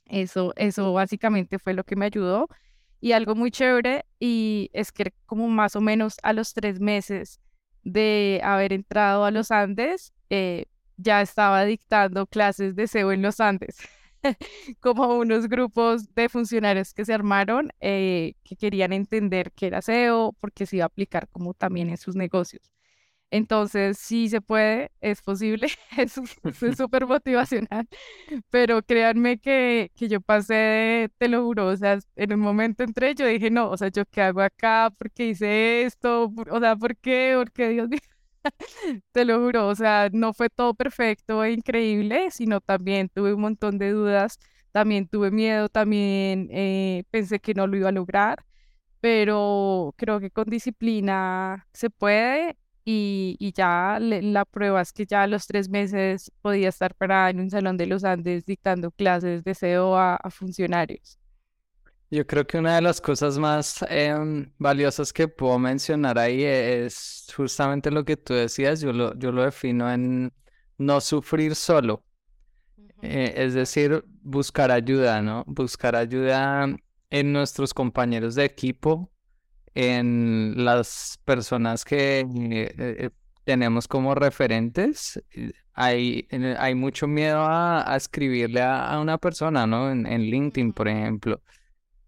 eso, eso básicamente fue lo que me ayudó. Y algo muy chévere y es que como más o menos a los tres meses de haber entrado a los Andes, eh, ya estaba dictando clases de SEO en los Andes. como unos grupos de funcionarios que se armaron eh, que querían entender qué era SEO, porque se iba a aplicar como también en sus negocios. Entonces, sí se puede, es posible, es súper motivacional, pero créanme que, que yo pasé, te lo juro, o sea, en un momento entré, yo dije, no, o sea, ¿yo qué hago acá? ¿Por qué hice esto? O sea, ¿por qué? ¿Por qué, Dios mío? Te lo juro, o sea, no fue todo perfecto e increíble, sino también tuve un montón de dudas, también tuve miedo, también eh, pensé que no lo iba a lograr, pero creo que con disciplina se puede y, ya la prueba es que ya a los tres meses podía estar parada en un salón de los Andes dictando clases de SEO a, funcionarios. Yo creo que una de las cosas más em, valiosas que puedo mencionar ahí es justamente lo que tú decías, yo lo, yo lo defino en no sufrir solo. Eh, es decir, buscar ayuda, ¿no? Buscar ayuda en nuestros compañeros de equipo, en las personas que eh, eh, tenemos como referentes. Hay, hay mucho miedo a, escribirle a, una persona, ¿no? En, en LinkedIn, por ejemplo.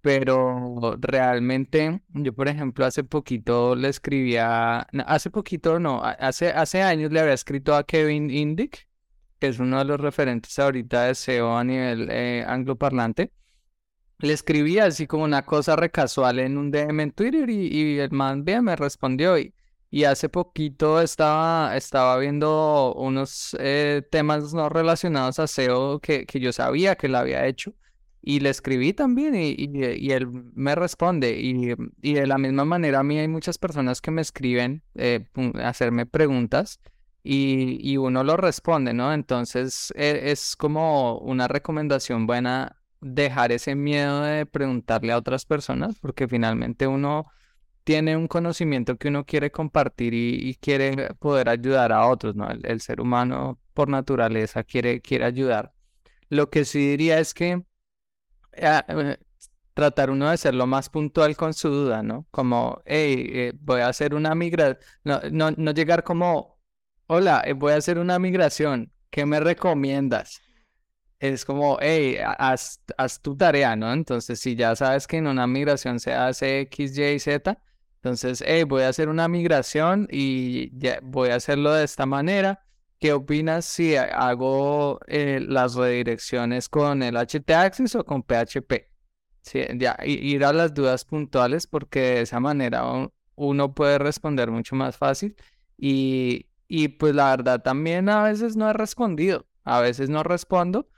Pero realmente, yo por ejemplo, hace poquito le escribía, hace poquito no, hace, hace años le había escrito a Kevin Indick, que es uno de los referentes ahorita de SEO a nivel eh, angloparlante le escribí así como una cosa recasual en un DM en Twitter y, el man bien me respondió y, y hace poquito estaba, estaba viendo unos eh, temas no relacionados a SEO que, que yo sabía que lo había hecho y le escribí también y, y, él me responde y, y, de la misma manera a mí hay muchas personas que me escriben eh, hacerme preguntas y, y uno lo responde, ¿no? Entonces e, es como una recomendación buena dejar ese miedo de preguntarle a otras personas, porque finalmente uno tiene un conocimiento que uno quiere compartir y, quiere poder ayudar a otros, ¿no? El, ser humano por naturaleza quiere, quiere ayudar. Lo que sí diría es que ah, eh, tratar uno de ser lo más puntual con su duda, ¿no? Como, hey, eh, voy a hacer una migración, no, no, no, llegar como, hola, eh, voy a hacer una migración, ¿qué me recomiendas? Es como, hey, haz, tu tarea, ¿no? Entonces, si ya sabes que en una migración se hace X, Y, Z, entonces, hey, voy a hacer una migración y voy a hacerlo de esta manera. ¿Qué opinas si hago eh, las redirecciones con el HT-Access o con PHP? Sí, ya, ir a las dudas puntuales porque de esa manera uno puede responder mucho más fácil y, y pues la verdad también a veces no he respondido, a veces no respondo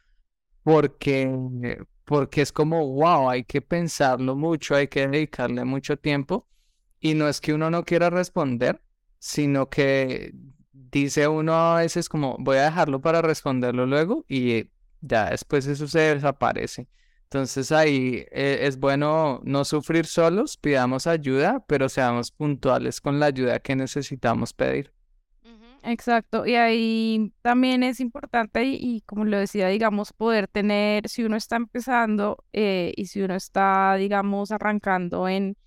porque, porque es como, wow, hay que pensarlo mucho, hay que dedicarle mucho tiempo. Y no es que uno no quiera responder, sino que dice uno a veces como, voy a dejarlo para responderlo luego y ya después eso se desaparece. Entonces ahí eh, es bueno no sufrir solos, pidamos ayuda, pero seamos puntuales con la ayuda que necesitamos pedir. Exacto, y ahí también es importante y, como lo decía, digamos, poder tener, si uno está empezando eh, y si uno está, digamos, arrancando en,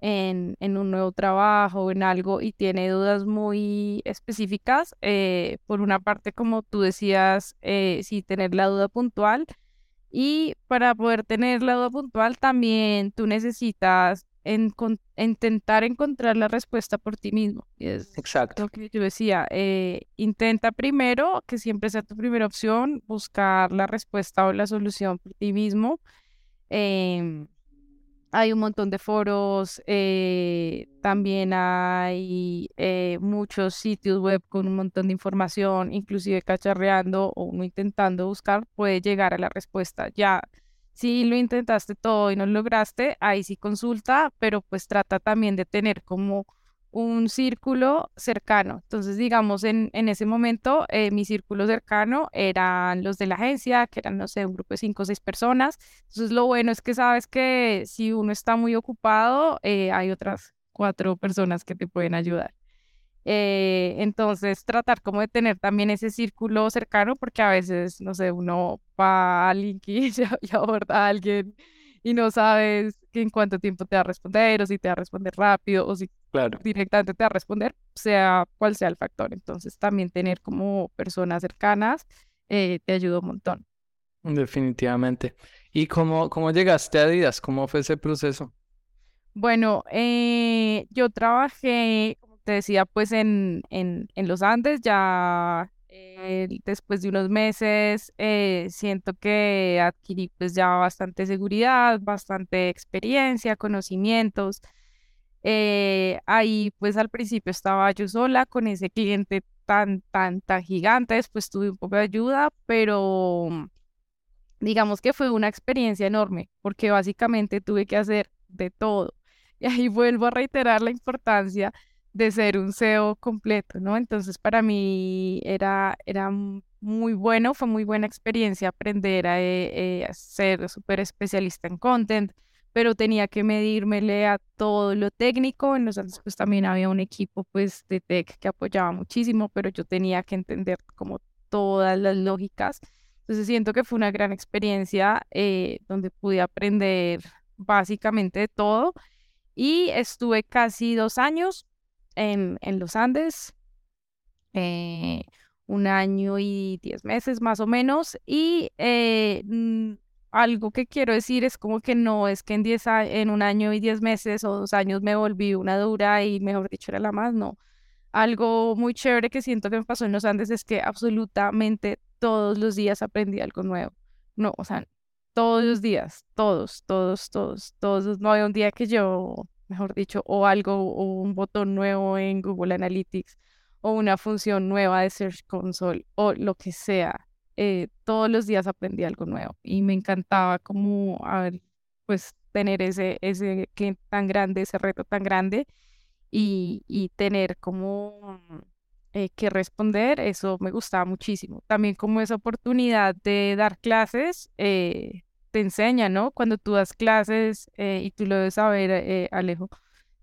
en, en, un nuevo trabajo, en algo y tiene dudas muy específicas, eh, por una parte, como tú decías, eh, sí, tener la duda puntual. Y para poder tener la duda puntual, también tú necesitas en, intentar encontrar la respuesta por ti mismo. es Exacto. Lo que yo decía, eh, intenta primero, que siempre sea tu primera opción, buscar la respuesta o la solución por ti mismo. Em, hay un montón de foros, eh, también hay eh, muchos sitios web con un montón de información, inclusive cacharreando o uno intentando buscar, puede llegar a la respuesta. Ya si lo intentaste todo y no lo lograste, ahí sí consulta, pero pues trata también de tener como un círculo cercano. Entonces, digamos, en, en ese momento, eh, mi círculo cercano eran los de la agencia, que eran, no sé, un grupo de cinco o seis personas. Entonces, lo bueno es que sabes que si uno está muy ocupado, eh, hay otras cuatro personas que te pueden ayudar. Eh, entonces, tratar como de tener también ese círculo cercano, porque a veces, no sé, uno va a LinkedIn y aborda a alguien y no sabes en cuánto tiempo te va a responder, o si te va a responder rápido, o si claro. directamente te va a responder, sea cual sea el factor. Entonces, también tener como personas cercanas eh, te ayuda un montón. Definitivamente. ¿Y cómo, cómo llegaste a Adidas? ¿Cómo fue ese proceso? Bueno, eh, yo trabajé, te decía, pues en, en, en los Andes, ya eh, después de unos meses eh, siento que adquirí pues ya bastante seguridad, bastante experiencia, conocimientos. ahí pues al principio estaba yo sola con ese cliente tan, tan, tan gigante, después tuve un poco de ayuda, pero digamos que fue una experiencia enorme, porque básicamente tuve que hacer de todo. Y ahí vuelvo a reiterar la importancia de ser un SEO completo, ¿no? Entonces para mí era, era muy bueno, fue muy buena experiencia aprender a, eh, a ser súper especialista en content, pero tenía que medírmele a todo lo técnico. En los antes pues también había un equipo pues de tech que apoyaba muchísimo, pero yo tenía que entender como todas las lógicas entonces siento que fue una gran experiencia eh, donde pude aprender básicamente de todo y estuve casi dos años en, en los Andes, eh, un año y diez meses más o menos y eh, algo que quiero decir es como que no es que en, diez en un año y diez meses o dos años me volví una dura y mejor dicho era la más, no. Algo muy chévere que siento que me pasó en los Andes es que absolutamente todos los días aprendí algo nuevo. No, o sea, todos los días, todos, todos, todos, todos. No hay un día que yo, mejor dicho, o algo, o un botón nuevo en Google Analytics, o una función nueva de Search Console, o lo que sea. Eh, todos los días aprendí algo nuevo y me encantaba como, pues tener ese, ese cliente tan grande, ese reto tan grande y, y tener como eh, que responder, eso me gustaba muchísimo. También como esa oportunidad de dar clases, eh, te enseña, ¿no? Cuando tú das clases, eh, y tú lo debes saber, Alejo,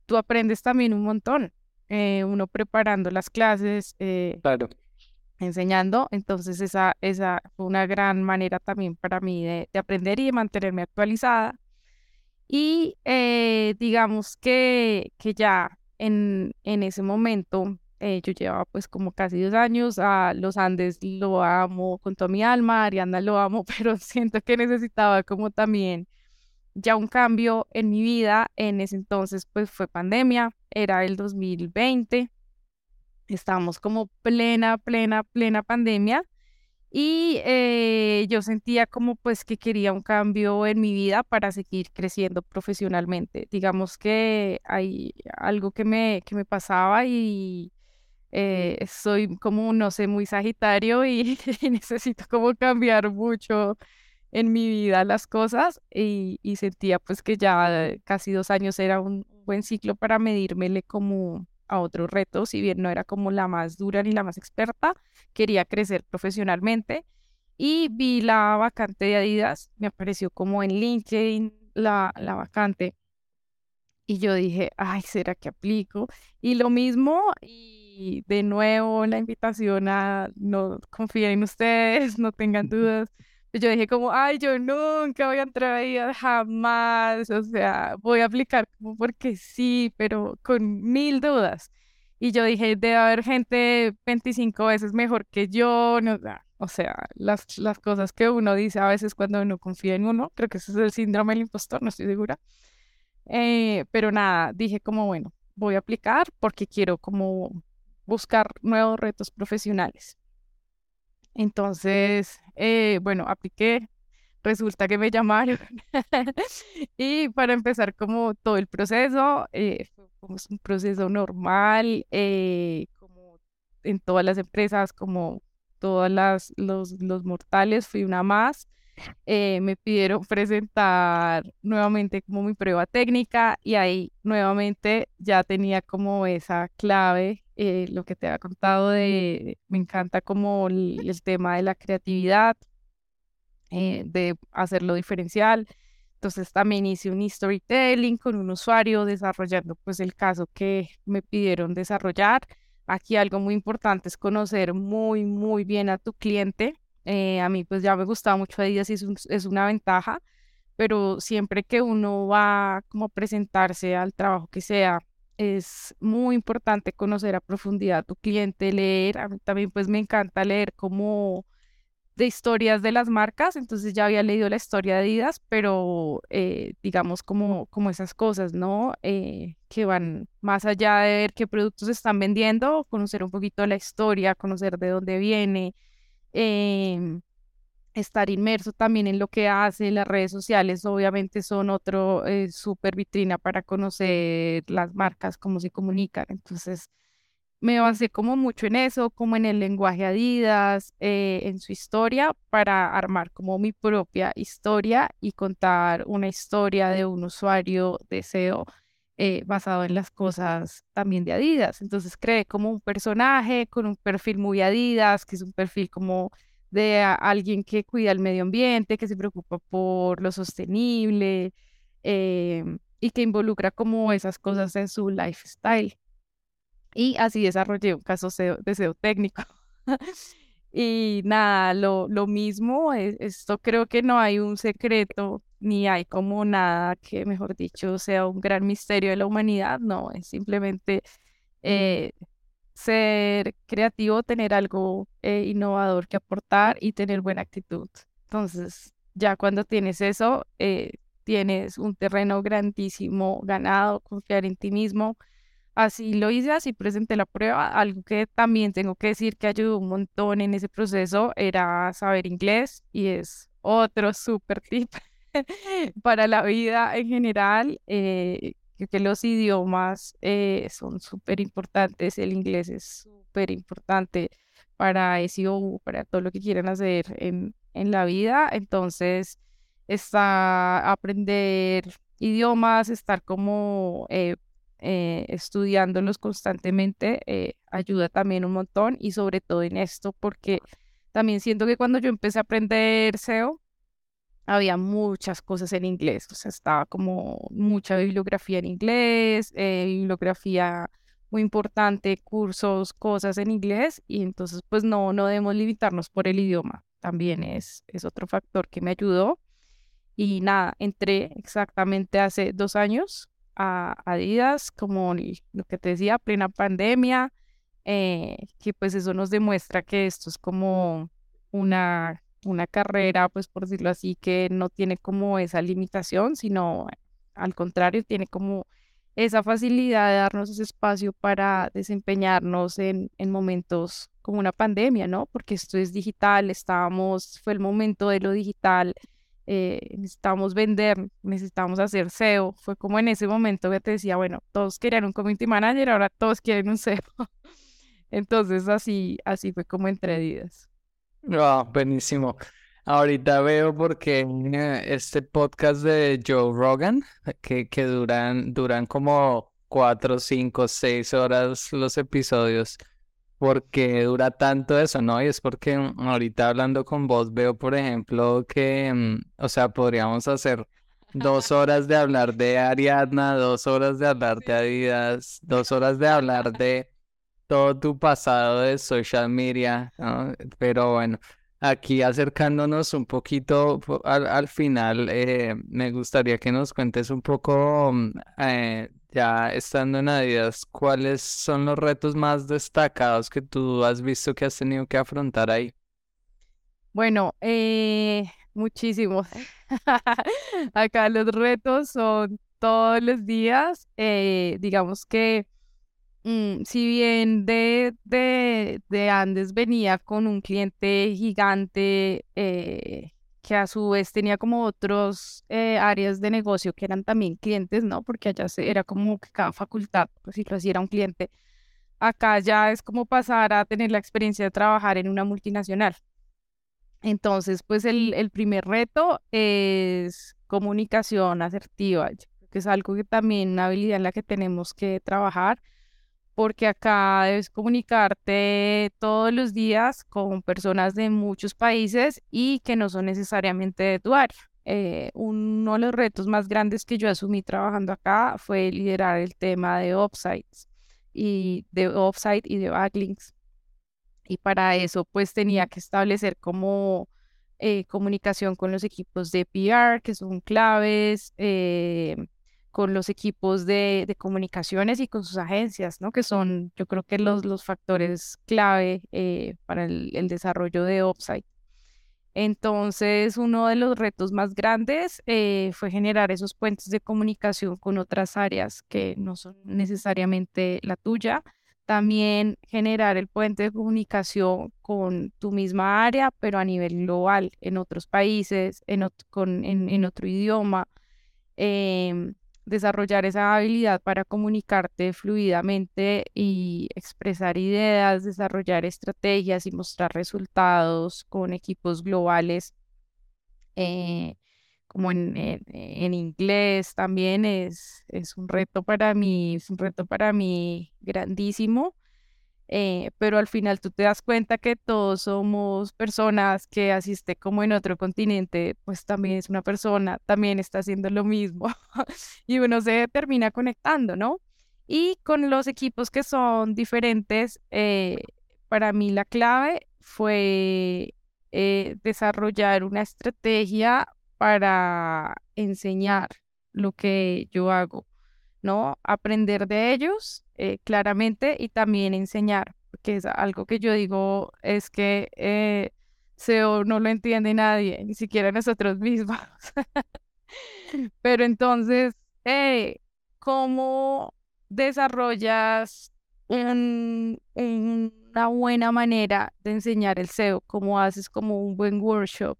tú aprendes también un montón. uno preparando las clases, claro. enseñando, entonces esa, esa fue una gran manera también para mí de, de aprender y de mantenerme actualizada. Y digamos que, que ya en, en ese momento eh, yo llevaba pues como casi dos años, a Los Andes lo amo con toda mi alma, Ariana lo amo, pero siento que necesitaba como también ya un cambio en mi vida. En ese entonces pues fue pandemia, era el 2020, estábamos como plena, plena, plena pandemia. Y eh, yo sentía como pues que quería un cambio en mi vida para seguir creciendo profesionalmente. Digamos que hay algo que me, que me pasaba y eh, soy como, no sé, muy sagitario y, necesito como cambiar mucho en mi vida las cosas y, sentía pues que ya casi dos años era un buen ciclo para medírmele como a otro reto, si bien no era como la más dura ni la más experta, quería crecer profesionalmente y vi la vacante de Adidas, me apareció como en LinkedIn la, la vacante y yo dije, ay, ¿será que aplico? Y lo mismo, y de nuevo la invitación a no confíen en ustedes, no tengan dudas. Yo dije como, ay, yo nunca voy a entrar ahí jamás, o sea, voy a aplicar como porque sí, pero con mil dudas. Y yo dije, debe haber gente 25 veces mejor que yo, no, o sea, las, las cosas que uno dice a veces cuando uno confía en uno, creo que ese es el síndrome del impostor, no estoy segura. Eh, pero nada, dije como, bueno, voy a aplicar porque quiero como buscar nuevos retos profesionales. Entonces, eh, bueno, apliqué, resulta que me llamaron y para empezar como todo el proceso, eh, es un proceso normal, como en todas las empresas, como todas las los, los mortales, fui una más. Eh, me pidieron presentar nuevamente como mi prueba técnica y ahí nuevamente ya tenía como esa clave, eh, lo que te había contado de, me encanta como el, tema de la creatividad, eh, de hacerlo diferencial. Entonces también hice un storytelling con un usuario desarrollando pues el caso que me pidieron desarrollar. Aquí algo muy importante es conocer muy, muy bien a tu cliente. Eh, a mí pues ya me gustaba mucho Adidas y es, es una ventaja, pero siempre que uno va como a presentarse al trabajo que sea, es muy importante conocer a profundidad a tu cliente, leer. A mí también pues me encanta leer como de historias de las marcas, entonces ya había leído la historia de Adidas, pero eh, digamos como, como esas cosas, ¿no? Eh, que van más allá de ver qué productos están vendiendo, conocer un poquito la historia, conocer de dónde viene, em, estar inmerso también en lo que hace, las redes sociales obviamente son otro eh, súper vitrina para conocer las marcas, cómo se comunican, entonces me basé como mucho en eso, como en el lenguaje Adidas, eh, en su historia, para armar como mi propia historia y contar una historia de un usuario de SEO eh, basado en las cosas también de Adidas. Entonces creé como un personaje con un perfil muy Adidas, que es un perfil como de alguien que cuida el medio ambiente, que se preocupa por lo sostenible em, y que involucra como esas cosas en su lifestyle. Y así desarrollé un caso de SEO técnico. y nada, lo, lo mismo, e, esto creo que no hay un secreto, ni hay como nada que, mejor dicho, sea un gran misterio de la humanidad, no, es simplemente eh, ser creativo, tener algo eh, innovador que aportar y tener buena actitud. Entonces, ya cuando tienes eso, eh, tienes un terreno grandísimo ganado, confiar en ti mismo Así lo hice, así presenté la prueba. Algo que también tengo que decir que ayudó un montón en ese proceso era saber inglés y es otro súper tip para la vida en general. Eh, que los idiomas eh, son súper importantes. El inglés es súper importante para SEO, para todo lo que quieran hacer en, en la vida. Entonces, está aprender idiomas, estar como eh, eh, estudiándolos constantemente eh, ayuda también un montón y sobre todo en esto porque también siento que cuando yo empecé a aprender SEO había muchas cosas en inglés, o sea, estaba como mucha bibliografía en inglés, eh, bibliografía muy importante, cursos, cosas en inglés y entonces pues no, no debemos limitarnos por el idioma, también es, es otro factor que me ayudó. Y nada, entré exactamente hace dos años a Adidas, como lo que te decía, plena pandemia, eh, que pues eso nos demuestra que esto es como una, una carrera, pues por decirlo así, que no tiene como esa limitación, sino al contrario, tiene como esa facilidad de darnos ese espacio para desempeñarnos en, en momentos como una pandemia, ¿no? Porque esto es digital, estábamos, fue el momento de lo digital, eh, necesitábamos vender, necesitábamos hacer SEO. Fue como en ese momento que te decía, bueno, todos querían un community manager, ahora todos quieren un SEO. Entonces así, así fue como entre días. Oh, buenísimo. Ahorita veo porque eh, este podcast de Joe Rogan, que, que duran, duran como cuatro, cinco, seis horas los episodios porque dura tanto eso, ¿no? Y es porque mm, ahorita hablando con vos veo, por ejemplo, que, mm, o sea, podríamos hacer dos horas de hablar de Ariadna, dos horas de hablar de Adidas, dos horas de hablar de todo tu pasado de social media, ¿no? Pero bueno, aquí acercándonos un poquito al, final, eh, me gustaría que nos cuentes un poco mm, eh, ya estando en Adidas, ¿cuáles son los retos más destacados que tú has visto que has tenido que afrontar ahí? Bueno, eh, muchísimos. Acá los retos son todos los días. Eh, digamos que mm, si bien de, de, de Andes venía con un cliente gigante, eh, que a su vez tenía como otros eh, áreas de negocio que eran también clientes, ¿no? Porque allá se, era como que cada facultad, pues si lo hacía era un cliente. Acá ya es como pasar a tener la experiencia de trabajar en una multinacional. Entonces, pues el, el primer reto es comunicación asertiva, que es algo que también una habilidad en la que tenemos que trabajar porque acá debes comunicarte todos los días con personas de muchos países y que no son necesariamente de tu área. eh, uno de los retos más grandes que yo asumí trabajando acá fue liderar el tema de offsites y de offsite y de backlinks. Y para eso pues tenía que establecer como eh, comunicación con los equipos de PR, que son claves, eh, con los equipos de, de, comunicaciones y con sus agencias, ¿no? Que son, yo creo que los, los factores clave para el, el desarrollo de offsite. Entonces, uno de los retos más grandes eh, fue generar esos puentes de comunicación con otras áreas que no son necesariamente la tuya. También generar el puente de comunicación con tu misma área, pero a nivel global, en otros países, en, con, en, otro idioma. Em, desarrollar esa habilidad para comunicarte fluidamente y expresar ideas, desarrollar estrategias y mostrar resultados con equipos globales, eh, como en, en, inglés también es, es un reto para mí, es un reto para mí grandísimo. Eh, pero al final tú te das cuenta que todos somos personas que asiste como en otro continente, pues también es una persona, también está haciendo lo mismo y uno se termina conectando, ¿no? Y con los equipos que son diferentes, eh, para mí la clave fue eh, desarrollar una estrategia para enseñar lo que yo hago, ¿no? Aprender de ellos eh, claramente y también enseñar, que es algo que yo digo, es que eh, SEO no lo entiende nadie, ni siquiera nosotros mismos. Pero entonces, eh, ¿cómo desarrollas una buena manera de enseñar el SEO? ¿Cómo haces como un buen workshop?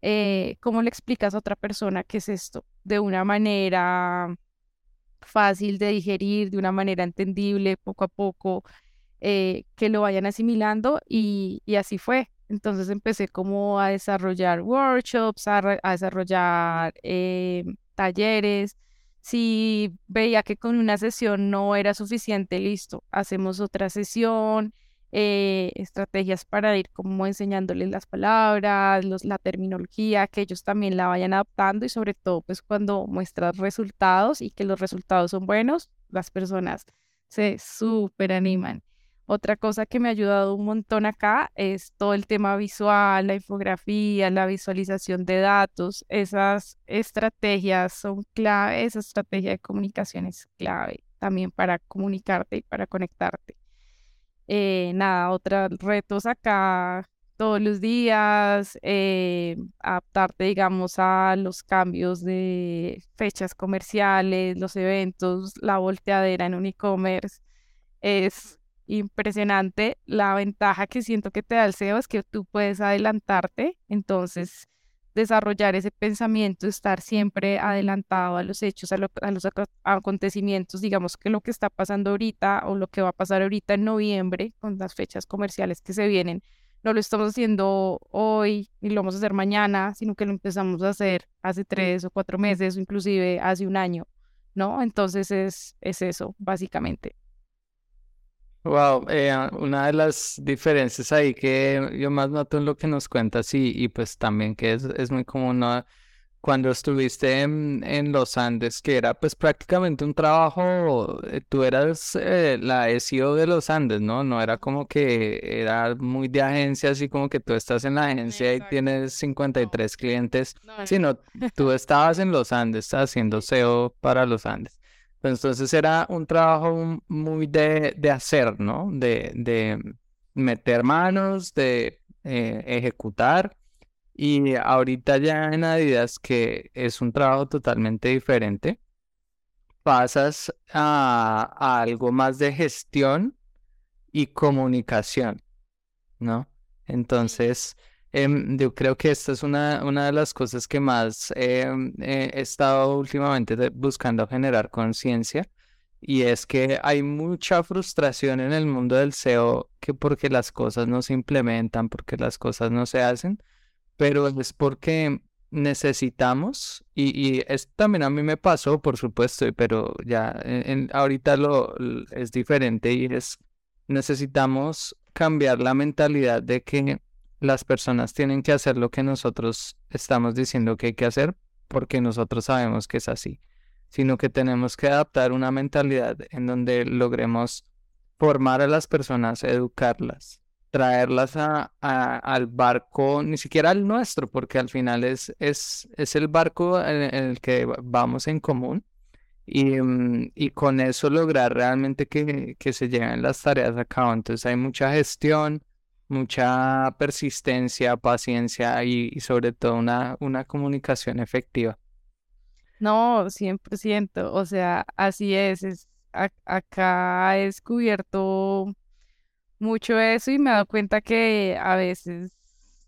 Eh, ¿Cómo le explicas a otra persona qué es esto? De una manera fácil de digerir, de una manera entendible, poco a poco, eh, que lo vayan asimilando y, así fue. Entonces empecé como a desarrollar workshops, a, desarrollar eh, talleres. Si veía que con una sesión no era suficiente, listo, hacemos otra sesión, eh, estrategias para ir como enseñándoles las palabras, la terminología, que ellos también la vayan adaptando y sobre todo pues cuando muestras resultados y que los resultados son buenos, las personas se súper animan. Otra cosa que me ha ayudado un montón acá es todo el tema visual, la infografía, la visualización de datos. Esas estrategias son clave, esa estrategia de comunicación es clave también para comunicarte y para conectarte. Eh, nada, otros retos acá todos los días, eh, adaptarte, digamos, a los cambios de fechas comerciales, los eventos, la volteadera en un e-commerce. Es impresionante. La ventaja que siento que te da el SEO es que tú puedes adelantarte, entonces desarrollar ese pensamiento, estar siempre adelantado a los hechos, a, los acontecimientos, digamos que lo que está pasando ahorita o lo que va a pasar ahorita en noviembre con las fechas comerciales que se vienen, no lo estamos haciendo hoy ni lo vamos a hacer mañana, sino que lo empezamos a hacer hace tres o cuatro meses o inclusive hace un año, ¿no? Entonces es, es eso, básicamente. Wow, eh, una de las diferencias ahí que yo más noto en lo que nos cuentas y, y pues también que es, es muy común cuando estuviste en, los Andes, que era pues prácticamente un trabajo, eh, tú eras eh, la SEO de los Andes, ¿no? No era como que era muy de agencia, así como que tú estás en la agencia y tienes 53 clientes, sino tú estabas en los Andes haciendo SEO para los Andes. Entonces era un trabajo muy de, hacer, ¿no? De, de, meter manos, de eh, ejecutar. Y ahorita ya en Adidas, que es un trabajo totalmente diferente, pasas a, algo más de gestión y comunicación, ¿no? Entonces, Em, yo creo que esta es una, una de las cosas que más em, he estado últimamente buscando generar conciencia y es que hay mucha frustración en el mundo del SEO que porque las cosas no se implementan, porque las cosas no se hacen, pero es porque necesitamos, y, y esto también a mí me pasó, por supuesto, pero ya ahorita lo es diferente y es necesitamos cambiar la mentalidad de que las personas tienen que hacer lo que nosotros estamos diciendo que hay que hacer porque nosotros sabemos que es así, sino que tenemos que adaptar una mentalidad en donde logremos formar a las personas, educarlas, traerlas a, al barco, ni siquiera al nuestro, porque al final es, es, es el barco en, el que vamos en común. Y, mm, y, con eso lograr realmente que, que se lleven las tareas a cabo. Entonces hay mucha gestión, mucha persistencia, paciencia y, sobre todo una, una comunicación efectiva. No, 100%, o sea, así es, es acá he descubierto mucho eso y me he dado cuenta que a veces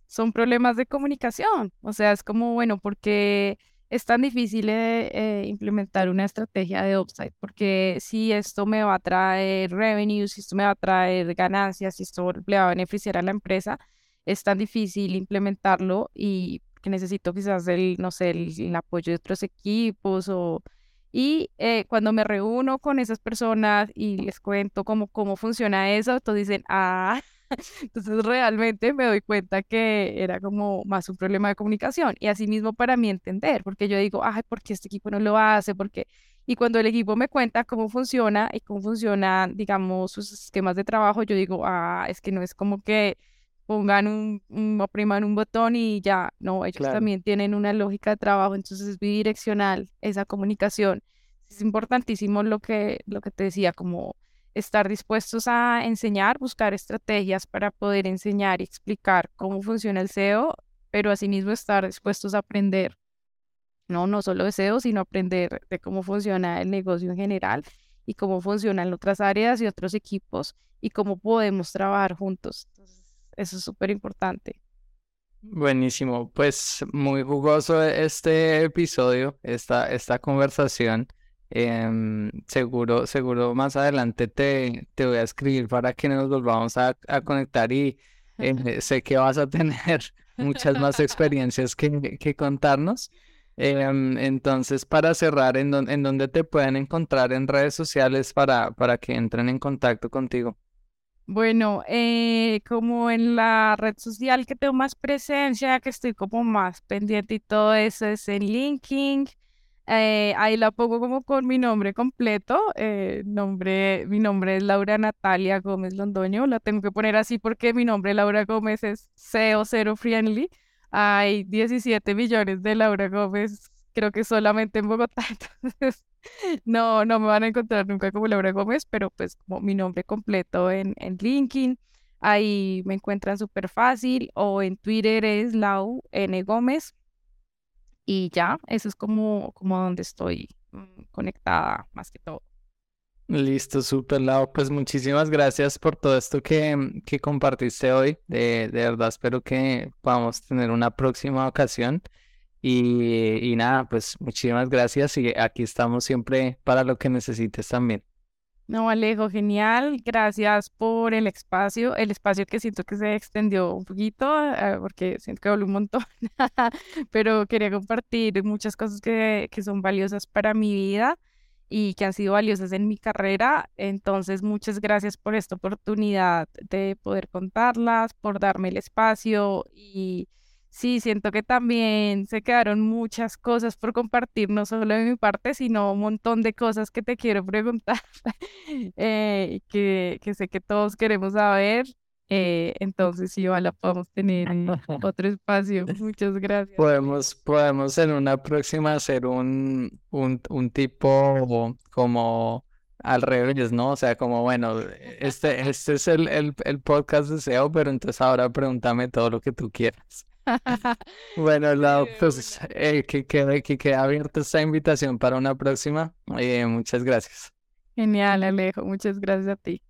son problemas de comunicación, o sea, es como, bueno, porque es tan difícil eh, eh, implementar una estrategia de upside, porque si esto me va a traer revenue, si esto me va a traer ganancias, si esto le va a beneficiar a la empresa, es tan difícil implementarlo y que necesito quizás el, no sé, el, apoyo de otros equipos o... Y eh, cuando me reúno con esas personas y les cuento cómo, cómo funciona eso, todos dicen, ah, Entonces realmente me doy cuenta que era como más un problema de comunicación y así mismo para mí entender, porque yo digo, ay, ¿por qué este equipo no lo hace? porque Y cuando el equipo me cuenta cómo funciona y cómo funcionan, digamos, sus esquemas de trabajo, yo digo, ah, es que no es como que pongan un, un opriman un botón y ya, no, ellos también tienen una lógica de trabajo, entonces es bidireccional esa comunicación. Es importantísimo lo que, lo que te decía, como estar dispuestos a enseñar, buscar estrategias para poder enseñar y explicar cómo funciona el SEO, pero asimismo estar dispuestos a aprender, no, no solo de SEO, sino aprender de cómo funciona el negocio en general y cómo funcionan otras áreas y otros equipos y cómo podemos trabajar juntos. eso es súper importante. Buenísimo, pues muy jugoso este episodio, esta, esta conversación. Em, seguro, seguro más adelante te, te voy a escribir para que nos volvamos a, a conectar y eh, sé que vas a tener muchas más experiencias que, que contarnos. Em, entonces, para cerrar, ¿en, ¿en dónde te pueden encontrar en redes sociales para, para que entren en contacto contigo? Bueno, eh, como en la red social que tengo más presencia, que estoy como más pendiente y todo eso es en LinkedIn. Eh, ahí la pongo como con mi nombre completo. Eh, nombre, mi nombre es Laura Natalia Gómez Londoño. La tengo que poner así porque mi nombre Laura Gómez es SEO Zero Friendly. Hay 17 millones de Laura Gómez, creo que solamente en Bogotá. Entonces, no, no me van a encontrar nunca como Laura Gómez, pero pues como mi nombre completo en, en LinkedIn. Ahí me encuentran súper fácil. O en Twitter es Lau N Gómez y ya, eso es como, como donde estoy mm, conectada más que todo. Listo, súper, Lau. Pues muchísimas gracias por todo esto que, mm, que compartiste hoy. De, de, verdad, espero que podamos tener una próxima ocasión. Y, y nada, pues muchísimas gracias y aquí estamos siempre para lo que necesites también. No, Alejo, genial. Gracias por el espacio, el espacio que siento que se extendió un poquito, eh, porque siento que habló un montón, pero quería compartir muchas cosas que, que son valiosas para mi vida y que han sido valiosas en mi carrera. Entonces, muchas gracias por esta oportunidad de poder contarlas, por darme el espacio y Sí, siento que también se quedaron muchas cosas por compartir, no solo de mi parte, sino un montón de cosas que te quiero preguntar, eh, que, que, sé que todos queremos saber. Eh, entonces, sí, ojalá podamos tener otro espacio. Muchas gracias. Podemos, podemos en una próxima hacer un, un, un tipo como al revés, ¿no? O sea, como bueno, este, este es el, el, el podcast de SEO, pero entonces ahora pregúntame todo lo que tú quieras. Bueno, la, pues eh, que, quede, que abierta esta invitación para una próxima. Eh, muchas gracias. Genial, Alejo. Muchas gracias a ti.